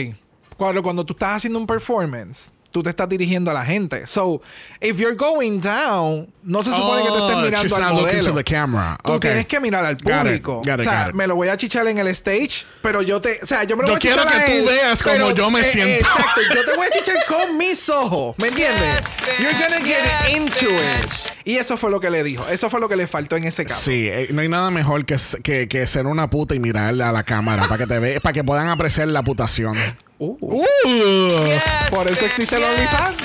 Cuando, cuando tú estás haciendo un performance, tú te estás dirigiendo a la gente. So, if you're going down, no se supone que te estés Oh, mirando she's al not looking modelo. to the camera. Tú Okay. tienes que mirar al Got it, público. got it, o sea, me lo voy a chichar en el stage, pero yo te, o sea, yo me lo Yo voy a quiero chichar a que tú veas cómo pero- yo me eh, siento. Exacto, yo te voy a chichar con mis ojos, ¿me entiendes? Yes. You're gonna get Yes, into bitch. it. Y eso fue lo que le dijo. Eso fue lo que le faltó en ese caso. Sí, eh, no hay nada mejor que, que ser una puta y mirarle a la cámara para que te ve, para que puedan apreciar la putación. Uh, Uh. Yes, Por eso bitch. existe el Yes, OnlyFans.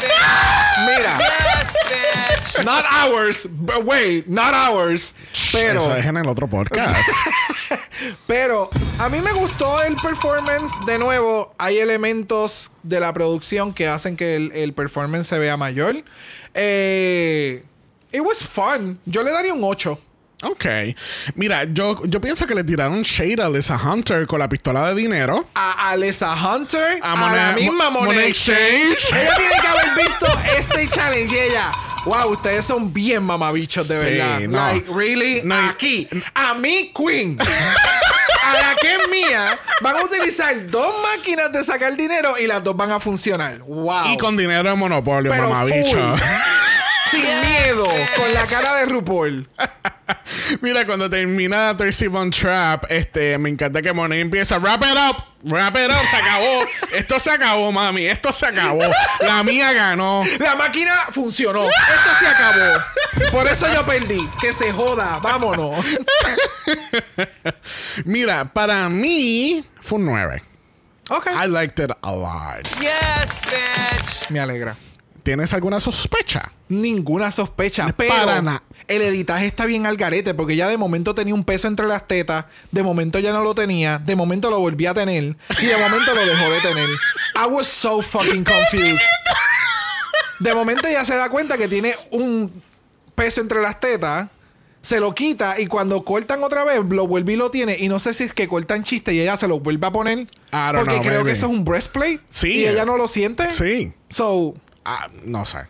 Mira. Yes. Not ours. but Wait, not ours. Pero, Eso es en el otro podcast. pero a mí me gustó el performance. De nuevo, hay elementos de la producción que hacen que el, el performance se vea mayor. Eh, it was fun. Yo le daría un 8. Ok. Mira, yo, yo pienso que le tiraron shade a Lisa Hunter con la pistola de dinero. A Alessa Hunter, A a, la misma Mo- Money Money Exchange. Exchange. ella tiene que haber visto este challenge y ella. Wow, ustedes son bien mamabichos de Sí, verdad. no. Like, really? No, Aquí, a mi queen. a la que es mía, van a utilizar dos máquinas de sacar dinero y las dos van a funcionar. Wow. Y con dinero de monopolio, mamabicho. Sin Yes, miedo, con la cara de RuPaul. Mira, cuando termina Tracy Von Trap, este, me encanta que Monet empieza wrap it up, wrap it up, se acabó. Esto se acabó, mami, esto se acabó. La mía ganó. La máquina funcionó. Esto se acabó. Por eso yo perdí. Que se joda. Vámonos. Mira, para mí fue un 9. Ok. I liked it a lot. Yes, bitch. Me alegra. ¿Tienes alguna sospecha? Ninguna sospecha. Pero Para el editaje está bien al garete porque ya de momento tenía un peso entre las tetas, de momento ya no lo tenía, de momento lo volví a tener y de momento lo dejó de tener. I was so fucking confused. De momento ya se da cuenta que tiene un peso entre las tetas, se lo quita y cuando cortan otra vez lo vuelve y lo tiene y no sé si es que cortan chiste y ella se lo vuelve a poner don't porque know, creo maybe. que eso es un breastplate Sí. y ella no lo siente. Sí. So, Ah, no sé.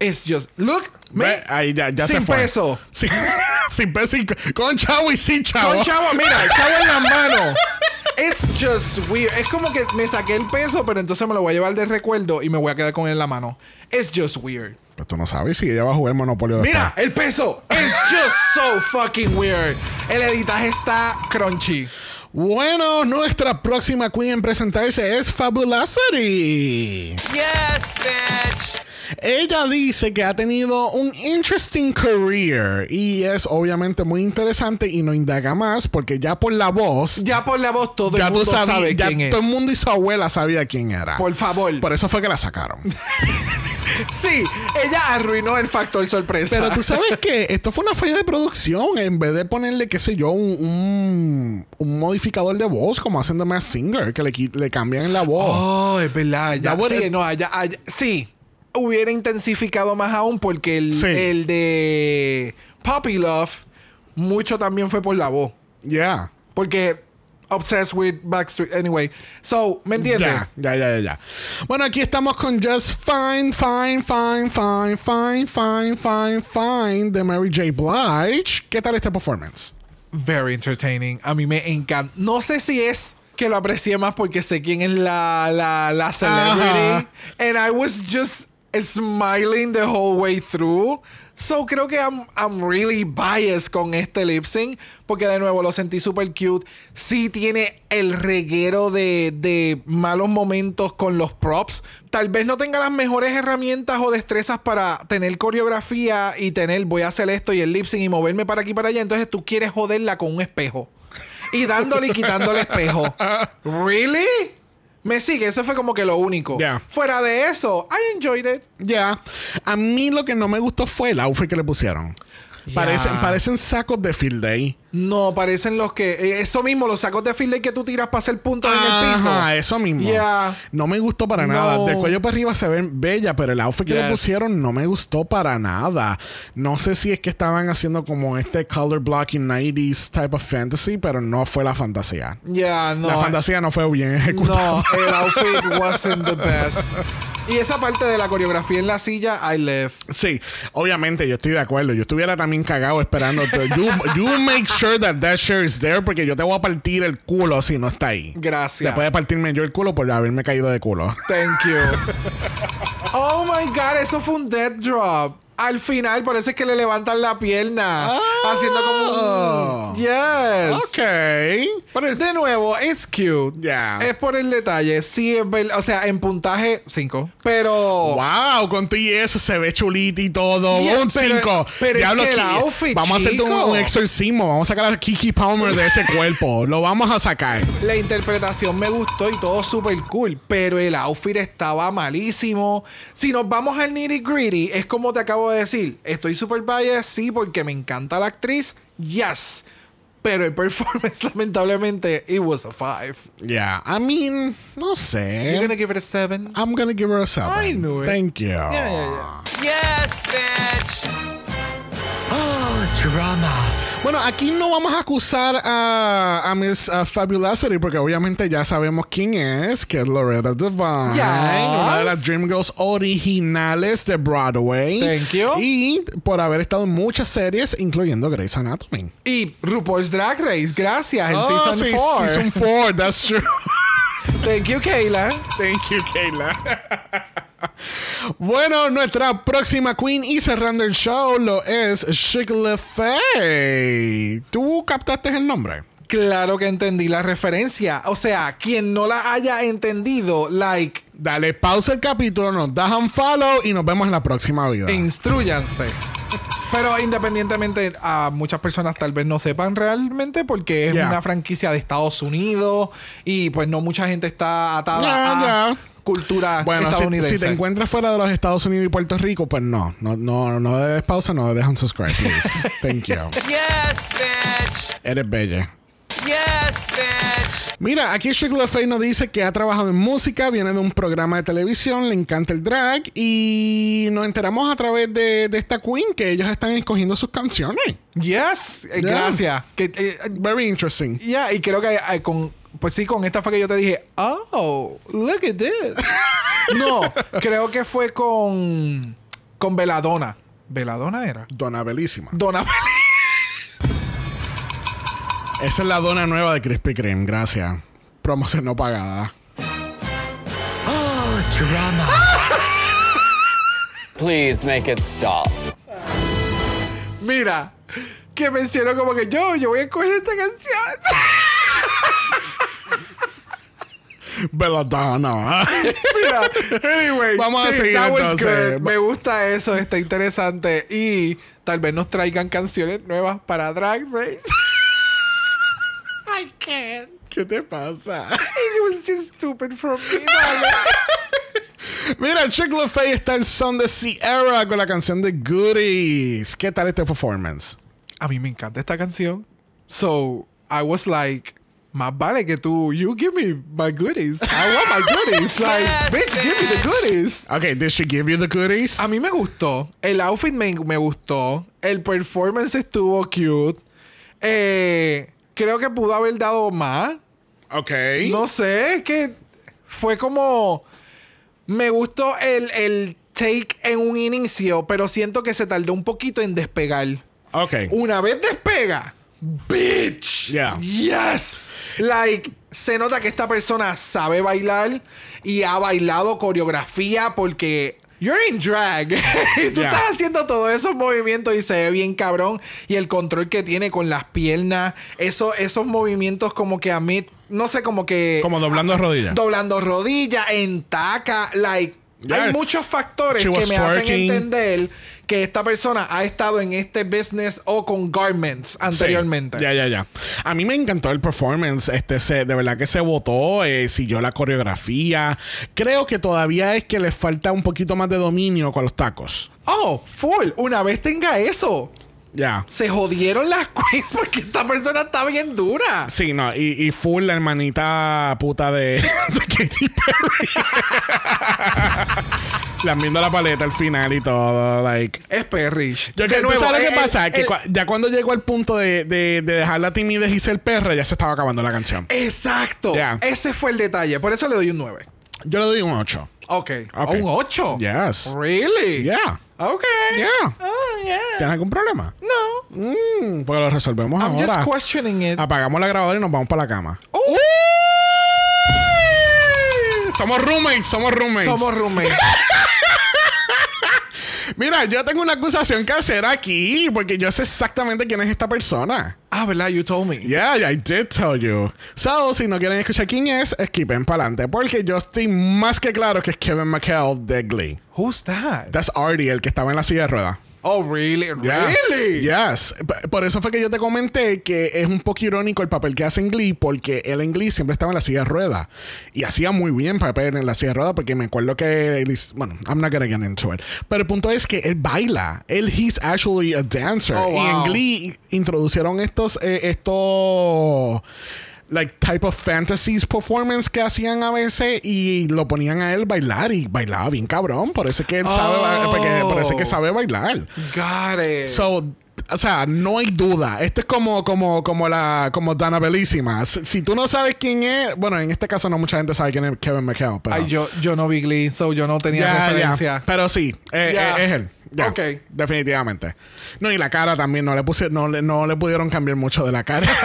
it's just look, me, Ve, ahí ya, ya sin se fue. peso. Sin peso. y- Con chavo y sin chavo. Con chavo, mira, chavo en las manos. It's just weird. Es como que me saqué el peso, pero entonces me lo voy a llevar de recuerdo y me voy a quedar con él en la mano. It's just weird. Pero tú no sabes si ella va a jugar Monopolio después. Mira, el peso. It's just so fucking weird. El editaje está crunchy. Bueno, nuestra próxima queen en presentarse es Fabulosity. Yes, bitch. Ella dice que ha tenido un interesting career y es obviamente muy interesante y no indaga más porque ya por la voz Ya por la voz todo ya el mundo sabe ya quién es. todo el mundo y su abuela sabía quién era. Por favor. Por eso fue que la sacaron. Sí, ella arruinó el factor sorpresa. Pero tú sabes que esto fue una falla de producción. En vez de ponerle, qué sé yo, un, un, un modificador de voz, como haciendo más singer, que le, le cambian la voz. Oh, es verdad. Ya, Ya, sí, no, allá- allá- sí. Hubiera intensificado más aún porque el, Sí. el de Puppy Love, mucho también fue por la voz. Yeah. Porque obsessed with Backstreet. Anyway, so, ¿me entiendes? Ya, ya, ya, ya. Bueno, aquí estamos con Just Fine, Fine, Fine, Fine, Fine, Fine, Fine, Fine de Mary J. Blige. ¿Qué tal este performance? Very entertaining. A mí me encanta. No sé si es que lo aprecié más porque sé quién es la, la, la celebrity. Ajá. And I was just smiling the whole way through. So creo que I'm, I'm really biased con este lip sync. Porque de nuevo lo sentí super cute. Sí tiene el reguero de, de malos momentos con los props. Tal vez no tenga las mejores herramientas o destrezas para tener coreografía y tener voy a hacer esto y el lip sync y moverme para aquí y para allá. Entonces tú quieres joderla con un espejo. Y dándole y quitando el espejo. ¿Really? Me sigue, eso fue como que lo único. Yeah. Fuera de eso, I enjoyed it. Ya. A mí lo que no me gustó fue el outfit que le pusieron. Parecen, parecen sacos de field day. No, parecen los que. eh, Eso mismo, los sacos de field day que tú tiras para hacer puntos en el piso. Ajá, eso mismo. Yeah. No me gustó para No. nada. De cuello para arriba se ven bella, pero el outfit que le pusieron no me gustó para nada. No sé si es que estaban haciendo como este color blocking 90s type of fantasy, pero no fue la fantasía. Ya, no. la fantasía no fue bien ejecutada. No, el outfit wasn't the best. Y esa parte de la coreografía en la silla, I left. Sí, obviamente yo estoy de acuerdo. Yo estuviera también cagado esperando. you, you make sure that that shirt is there porque yo te voy a partir el culo si no está ahí. Gracias. Después de partirme yo el culo por haberme caído de culo. Thank you. oh my god, eso fue un dead drop. Al final, por eso es que le levantan la pierna. Haciendo como un. Yes. Ok. Pero- De nuevo, it's cute. Ya. Es por el detalle. Sí, es O sea, en puntaje, 5. Pero. Wow, con todo y eso se ve chulito y todo. Yeah, un pero- 5. pero es que el outfit, Vamos a hacer un exorcismo. Vamos a sacar a Kiki Palmer de ese cuerpo. Lo vamos a sacar. La interpretación me gustó y todo súper cool, pero el outfit estaba malísimo. Si nos vamos al nitty gritty, es como te acabo de decir, estoy súper biased, sí, porque me encanta la actriz, yes. Pero el performance, lamentablemente, it was a five. Yeah, I mean, no sé. You're gonna give it a seven? I'm gonna give her a 7. I knew it. Thank you. Yeah, yeah, yeah. Yes, bitch. Oh, Bueno, aquí no vamos a acusar a, a Miss uh, Fabulosity porque obviamente ya sabemos quién es, que es Loretta Devine, Yes. una de las Dreamgirls originales de Broadway. Thank you. Y por haber estado en muchas series, incluyendo Grey's Anatomy. Y RuPaul's Drag Race, gracias, en Oh, Season sí, 4. Season 4, that's true. Thank you, Kayla. Thank you, Kayla. bueno, nuestra próxima queen y cerrando el show lo es Chic Faye. ¿Tú captaste el nombre? Claro que entendí la referencia. O sea, quien no la haya entendido, like, Dale pausa el capítulo, nos das un follow y nos vemos en la próxima vida. Instruyanse. Pero independientemente, a muchas personas tal vez no sepan realmente porque es Yeah. una franquicia de Estados Unidos y pues no mucha gente está atada a ya. cultura Bueno, si, estadounidense. si te encuentras fuera de los Estados Unidos y Puerto Rico, pues no. No, no, no le des pausa, no le des un subscribe, please. Thank you. Yes, bitch. Eres bella. Yes, bitch. Mira, aquí Chick LaFay nos dice que ha trabajado en música, viene de un programa de televisión, le encanta el drag y nos enteramos a través de, de esta queen que ellos están escogiendo sus canciones. Yes, eh, Yeah. gracias. Que, eh, Very interesting. yeah, y creo que eh, con pues sí, con esta fue que yo te dije, oh, look at this. no, creo que fue con con Veladona. ¿Veladona era? Dona Belísima. Dona Esa es la dona nueva de Krispy Kreme, gracias. Promoción no pagada. Please make it stop. Mira, que mencionó como que yo, yo voy a escoger esta canción. Belladonna. Mira, anyway, Vamos a seguir, that was entonces. good. Me gusta eso, está interesante. Y tal vez nos traigan canciones nuevas para Drag Race. Can't. ¿Qué te pasa? It was just stupid from me. Mira, Chick LaFay está el son de Sierra con la canción de Goodies. ¿Qué tal este performance? A mí me encanta esta canción. So, I was like, más vale que tú, you give me my goodies. I want my goodies. Like, Yes, bitch, give me the goodies. Okay, did she give you the goodies? A mí me gustó. El outfit me, me gustó. El performance estuvo cute. Eh, creo que pudo haber dado más. Okay. No sé, es que fue como... Me gustó el, el take en un inicio, pero siento que se tardó un poquito en despegar. Okay. Una vez despega, bitch. Yeah. Yes. Like, se nota que esta persona sabe bailar y ha bailado coreografía porque you're in drag. y tú Yeah. estás haciendo todos esos movimientos y se ve bien cabrón. Y el control que tiene con las piernas, eso, esos movimientos como que a mí, no sé, como que Como doblando rodillas. doblando rodillas, en taca, like, Yeah. Hay muchos factores que me hacen entender que esta persona ha estado en este business o con garments anteriormente. Sí. Ya, ya, ya. A mí me encantó el performance. Este, se, de verdad que se votó, eh, siguió la coreografía. Creo que todavía es que le falta un poquito más de dominio con los tacos. Oh, full. Una vez tenga eso, Ya. se jodieron las queens porque esta persona está bien dura. Sí, no, y, y full la hermanita puta de, de Katy Perry. Lamiendo la paleta al final y todo, like. Es perrish. Yo que De ¿tú nuevo, ¿sabes qué el- pasa? que el- cua- ya cuando llegó al punto de, de, de dejar la timidez y ser perra, ya se estaba acabando la canción. Exacto. Ya. Ese fue el detalle. Por eso le doy un 9. Yo le doy un 8. Ok. Ok. ¿Un 8? Yes. Really? Yeah. Ok. Yeah. Oh, yeah. ¿Tienes algún problema? No. Mm, pues lo resolvemos I'm ahora. just questioning it. Apagamos la grabadora y nos vamos para la cama. Uh, Somos roommates, somos roommates. Somos roommates. Mira, yo tengo una acusación que hacer aquí porque yo sé exactamente quién es esta persona. ah, ¿verdad? You told me. Yeah, I did tell you. So, si no quieren escuchar quién es, esquipen para adelante porque yo estoy más que claro que es Kevin McHale de Glee. Who's that? That's Artie, el que estaba en la silla de ruedas. Oh, really? Yeah. Really? Yes. Por eso fue que yo te comenté que es un poco irónico el papel que hace en Glee, porque él en Glee siempre estaba en la silla de ruedas. Y hacía muy bien papel en la silla de ruedas, porque me acuerdo que él Bueno, I'm not gonna get into it. Pero el punto es que él baila. Él, he's actually a dancer. Oh, Y en. Glee introducieron estos. eh, estos like type of fantasies performance que hacían a veces y lo ponían a él bailar y bailaba bien cabrón por eso es que él sabe porque por eso es que Oh. sabe bailar Got it. So, o sea, no hay duda. Esto es como, como, como la, como Dana Bellísima. Si, si tú no sabes quién es, bueno, en este caso no mucha gente sabe quién es Kevin McHale, pero. Ay, yo, yo no vi Glee, so yo no tenía referencia. Pero sí, eh, eh, es él. Ya, Ok. Definitivamente. No, y la cara también, no le puse, no le, no le pudieron cambiar mucho de la cara.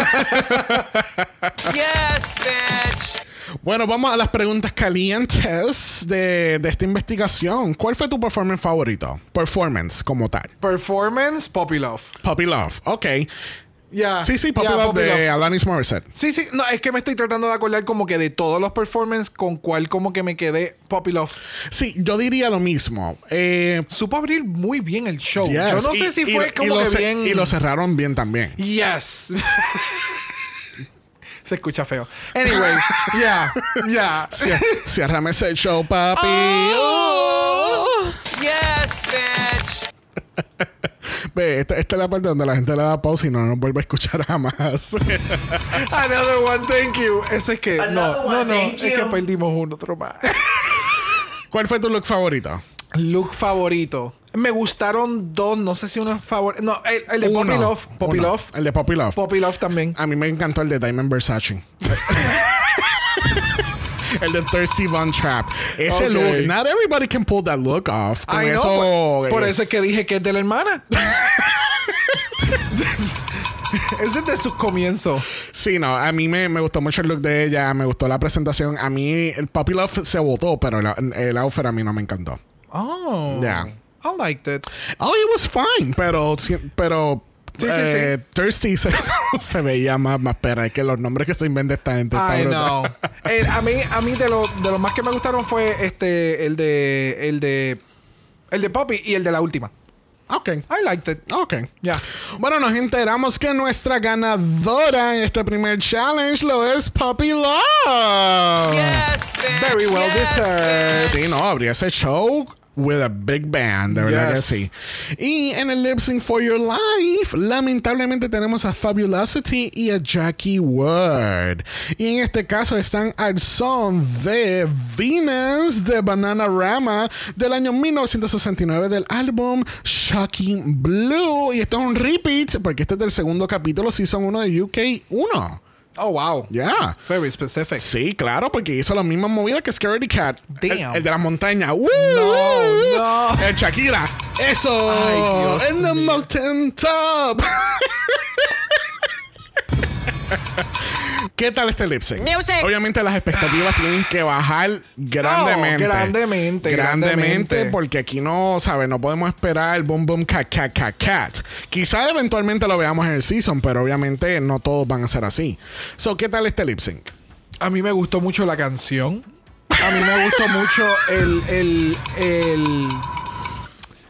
Yes, bitch. bueno, vamos a las preguntas calientes de, de esta investigación. ¿Cuál fue tu performance favorito? Performance como tal. Performance, Poppy Love. Puppy Love, ok. Sí, sí, Puppy Ya, Love Poppy de Love. Alanis Morissette. Sí, sí, no, es que me estoy tratando de acordar como que de todos los performances con cuál como que me quedé Poppy Love. Sí, yo diría lo mismo. Eh, Supo abrir muy bien el show. yes. Yo no Y- sé si y- fue y como que bien. Y lo cerraron bien también. Yes. Se escucha feo. Anyway, ya, ya. Cier- Ciérrame ese show, papi. Oh. Bitch. Ve, esta, esta es la parte donde la gente le da pausa y no nos vuelve a escuchar jamás. Another one, thank you. Ese es que. No, Another no, one, no. Es que perdimos uno, otro más. ¿Cuál fue tu look favorito? Look favorito. Me gustaron dos, no sé si uno es favorito. No, el, el de Poppy Uno. Love. Poppy Uno. Love. El de Poppy Love. Poppy Love también. A mí me encantó el de Diamond Versace. el de Thirsty Von Trap. Ese Ok. look, not everybody can pull that look off. Con eso. por, por eh, eso es que dije que es de la hermana. Ese es de sus comienzos. Sí, no, a mí me, me gustó mucho el look de ella, me gustó la presentación. A mí el Puppy Love se votó, pero el, el outfit a mí no me encantó. Oh. Yeah. I liked it. Oh, it was fine, pero, pero Sí, sí, eh, Thirsty se, se veía más, más perra. Es que los nombres que se inventa esta gente. brutal. know. Eh, a mí, a mí de lo, de lo más que me gustaron fue este, el de, el de, el de Poppy y el de la última. Ok. I liked it. Ok. Ya. Bueno, nos enteramos que nuestra ganadora en este primer challenge lo es Puppy Love. Yes, bitch. Very well yes, deserved. Sí, no, habría ese show with a big band, de verdad que sí. Y en el Lip Sync for Your Life, lamentablemente tenemos a Fabulosity y a Jackie Wood. Y en este caso están al son de Venus de Bananarama del año 1969 del álbum Shocking Blue. Y esto es un repeat porque este es del segundo capítulo, Season 1 de UK 1. Oh, wow. Yeah. Very specific. Sí, claro, porque hizo la misma movida que Scaredy Cat. Damn. el de la montaña. No, no. El Shakira. Eso. Ay, Dios In the mountain top. ¿Qué tal este lip sync? Music. Obviamente las expectativas tienen que bajar grandemente. grandemente, grandemente. porque aquí no, ¿sabes? No podemos esperar el boom boom cat cat cat cat. Quizá eventualmente lo veamos en el season, pero obviamente no todos van a ser así. So, ¿qué tal este lip sync? A mí me gustó mucho la canción. A mí me gustó mucho el, el, el-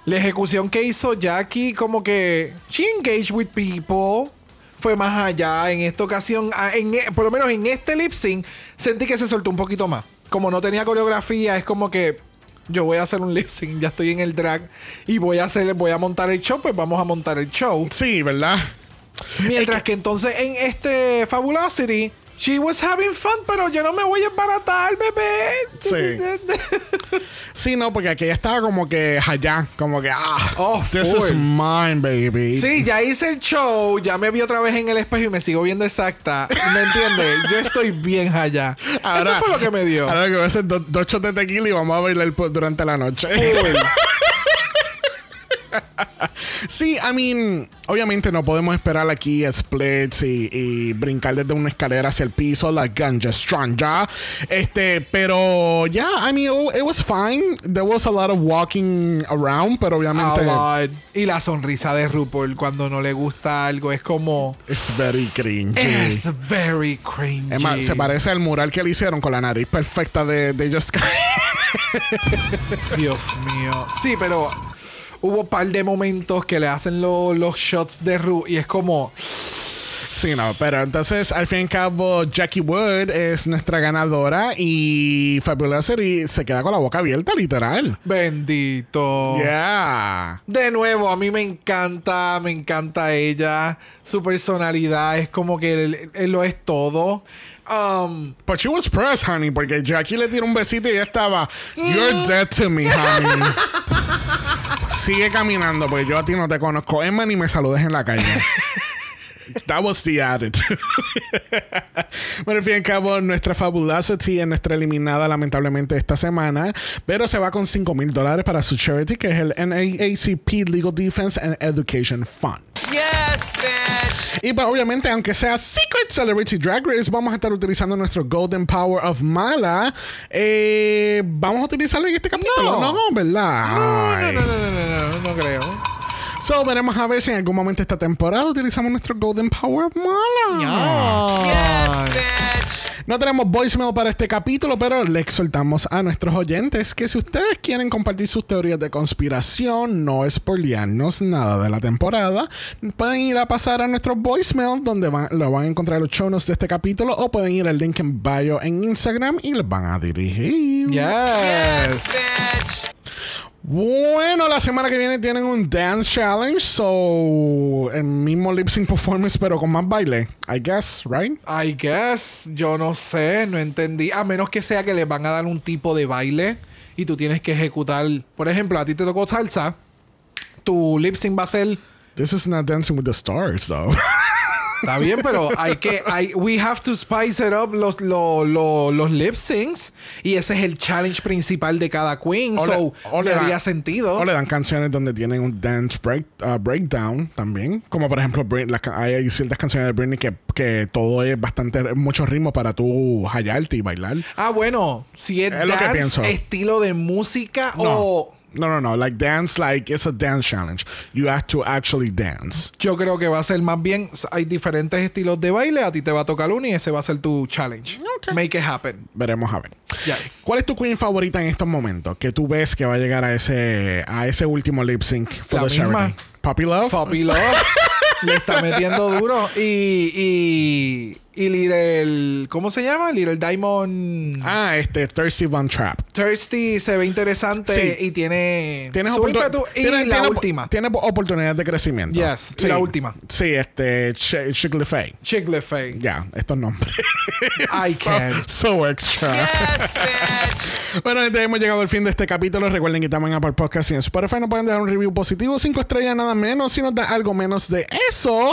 la ejecución que hizo Jackie, como que she engaged with people. Fue más allá en esta ocasión, ah, en e- por lo menos en este lip sync, sentí que se soltó un poquito más. Como no tenía coreografía, es como que yo voy a hacer un lip sync, ya estoy en el drag y voy a hacer, voy a montar el show, pues vamos a montar el show. Sí, ¿verdad? Mientras que entonces en este Fabulosity, she was having fun, pero yo no me voy a embaratar, bebé. Sí, no, porque aquella estaba como que allá, como que, ah, Oh, this full. is mine, baby. Sí, ya hice el show, ya me vi otra vez en el espejo y me sigo viendo exacta. ¿Me entiendes? Yo estoy bien allá. Eso fue lo que me dio. Ahora que voy a hacer do- dos shots de tequila y vamos a bailar durante la noche. Full. Sí, I mean, obviamente no podemos esperar aquí splits y, y brincar desde una escalera hacia el piso, la ganja strong ya. Este, pero yeah, I mean, it was fine. There was a lot of walking around, pero obviamente. Y la sonrisa de RuPaul cuando no le gusta algo es como. it's very cringy. Es very cringy. Es más, se parece al mural que le hicieron con la nariz perfecta de, de Just Dios mío. Sí, pero hubo un par de momentos que le hacen lo- los shots de Ru y es como. Sí, no, pero entonces al fin y al cabo Jackie Wood es nuestra ganadora y Fabulosity se queda con la boca abierta, literal. Bendito. Yeah. De nuevo, a mí me encanta, me encanta ella. Su personalidad es como que él, él lo es todo. Um, But she was pressed, honey, porque Jackie le tiró un besito y ella estaba, You're dead to me, honey. Sigue caminando, porque yo a ti no te conozco, Emma, ni me saludes en la calle. That was the attitude. bueno, al fin y al cabo, nuestra Fabulosity es nuestra eliminada, lamentablemente, esta semana. Pero se va con 5 mil dólares para su charity, que es el NAACP Legal Defense and Education Fund. Yes, bitch. Y pues, obviamente, aunque sea Secret Celebrity Drag Race, vamos a estar utilizando nuestro Golden Power of Mala. Eh, vamos a utilizarlo en este capítulo. No, No. ¿verdad? no, no, no, no, no, no, no creo. So, veremos a ver si en algún momento esta temporada utilizamos nuestro Golden Power of Mala. Yes, bitch. No tenemos voicemail para este capítulo, pero le exhortamos a nuestros oyentes que si ustedes quieren compartir sus teorías de conspiración, no spoilearnos nada de la temporada, pueden ir a pasar a nuestro voicemail, donde van- lo van a encontrar los show notes de este capítulo, o pueden ir al link en bio en Instagram y les van a dirigir. Yes. Yes, bitch. Bueno, la semana que viene tienen un dance challenge, so el mismo lip sync performance, pero con más baile, I guess, right? I guess, yo no sé, no entendí. A menos que sea que les van a dar un tipo de baile y tú tienes que ejecutar. Por ejemplo, a ti te tocó salsa, tu lip sync va a ser. This is not Dancing with the Stars, though. Está bien, pero hay que. Hay, we have to spice it up los, los, los, los lip syncs. Y ese es el challenge principal de cada queen. O le- so, o le le dan- sentido. O le dan canciones donde tienen un dance break, uh, breakdown también. Como por ejemplo, las hay ciertas canciones de Britney que, que todo es bastante, mucho ritmo para tú hallarte y bailar. Ah, bueno, si es, Es dance, estilo de música No. o. No, no, no. Like dance, like it's a dance challenge. You have to actually dance. Yo creo que va a ser más bien. Hay diferentes estilos de baile. A ti te va a tocar uno y ese va a ser tu challenge. Ok. Make it happen. Veremos a ver. Yes. ¿Cuál es tu queen favorita en estos momentos? Que tú ves que va a llegar a ese, a ese último lip sync for La the misma. Poppy Love. Poppy Love le está metiendo duro. Y. Y. Y Little. ¿Cómo se llama? Little Diamond. Ah, este Thirsty Von Trap. Thirsty se ve interesante Sí. y tiene. Tienes su ímpetu. Y la última. Tienes oportunidad de crecimiento. Yes, y la última. Sí, este Ch Chick Fay. Chicle Fay. Ya, estos nombres. I so, can. so extra. Yes, bitch. Bueno, gente, hemos llegado al fin de este capítulo. Recuerden que estamos en Apple Podcast y en Spotify. Nos pueden dejar un review positivo, cinco estrellas, nada menos. Si nos da algo menos de eso,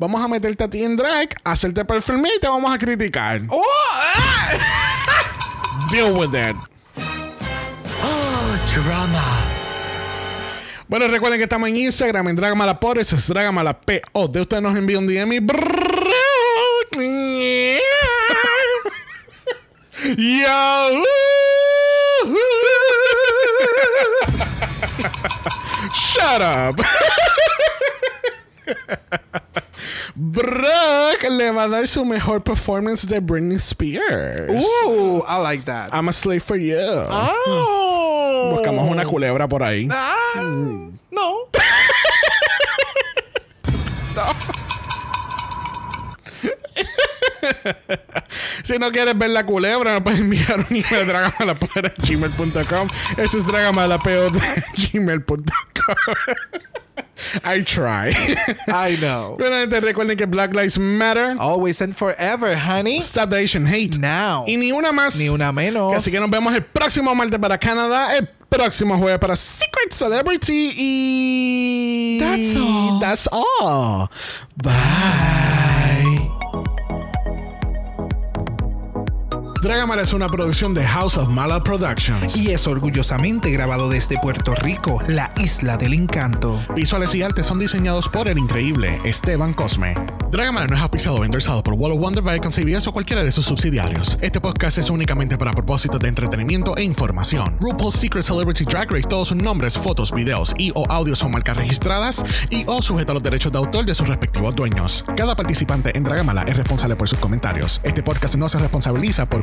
vamos a meterte a ti en drag, hacerte perfil y te vamos a criticar. ¡Oh! ¡Ah! Deal with it. Oh, drama. Bueno, recuerden que estamos en Instagram, en Dragamala por eso es Dragamala P. O de usted nos envía un DM y. Shut up. Que le va a dar su mejor performance de Britney Spears. Ooh, I like that. I'm a slave for you. oh. Buscamos una culebra por ahí. Ah, no. Si no quieres ver la culebra, no puedes enviar un email a dragamalapod.gmail.com. Eso es dragamalapod.gmail.com. I try. I know. Gente, recuerden que Black Lives Matter. Always and forever, honey. Stop the Asian hate. Now. Y ni una más. Ni una menos. Así que nos vemos el próximo martes para Canadá, el próximo jueves para Secret Celebrity y... That's all. That's all. Bye. Dragamar es una producción de House of Mala Productions. Y es orgullosamente grabado desde Puerto Rico, la isla del encanto. Visuales y artes son diseñados por el increíble Esteban Cosme. Dragamar no es auspiciado o endorsado por Wall of Wonder, Viacom CBS o cualquiera de sus subsidiarios. Este podcast es únicamente para propósitos de entretenimiento e información. RuPaul's Secret Celebrity Drag Race, todos sus nombres, fotos, videos y o audios son marcas registradas y o sujetos a los derechos de autor de sus respectivos dueños. Cada participante en Dragamala es responsable por sus comentarios. Este podcast no se responsabiliza por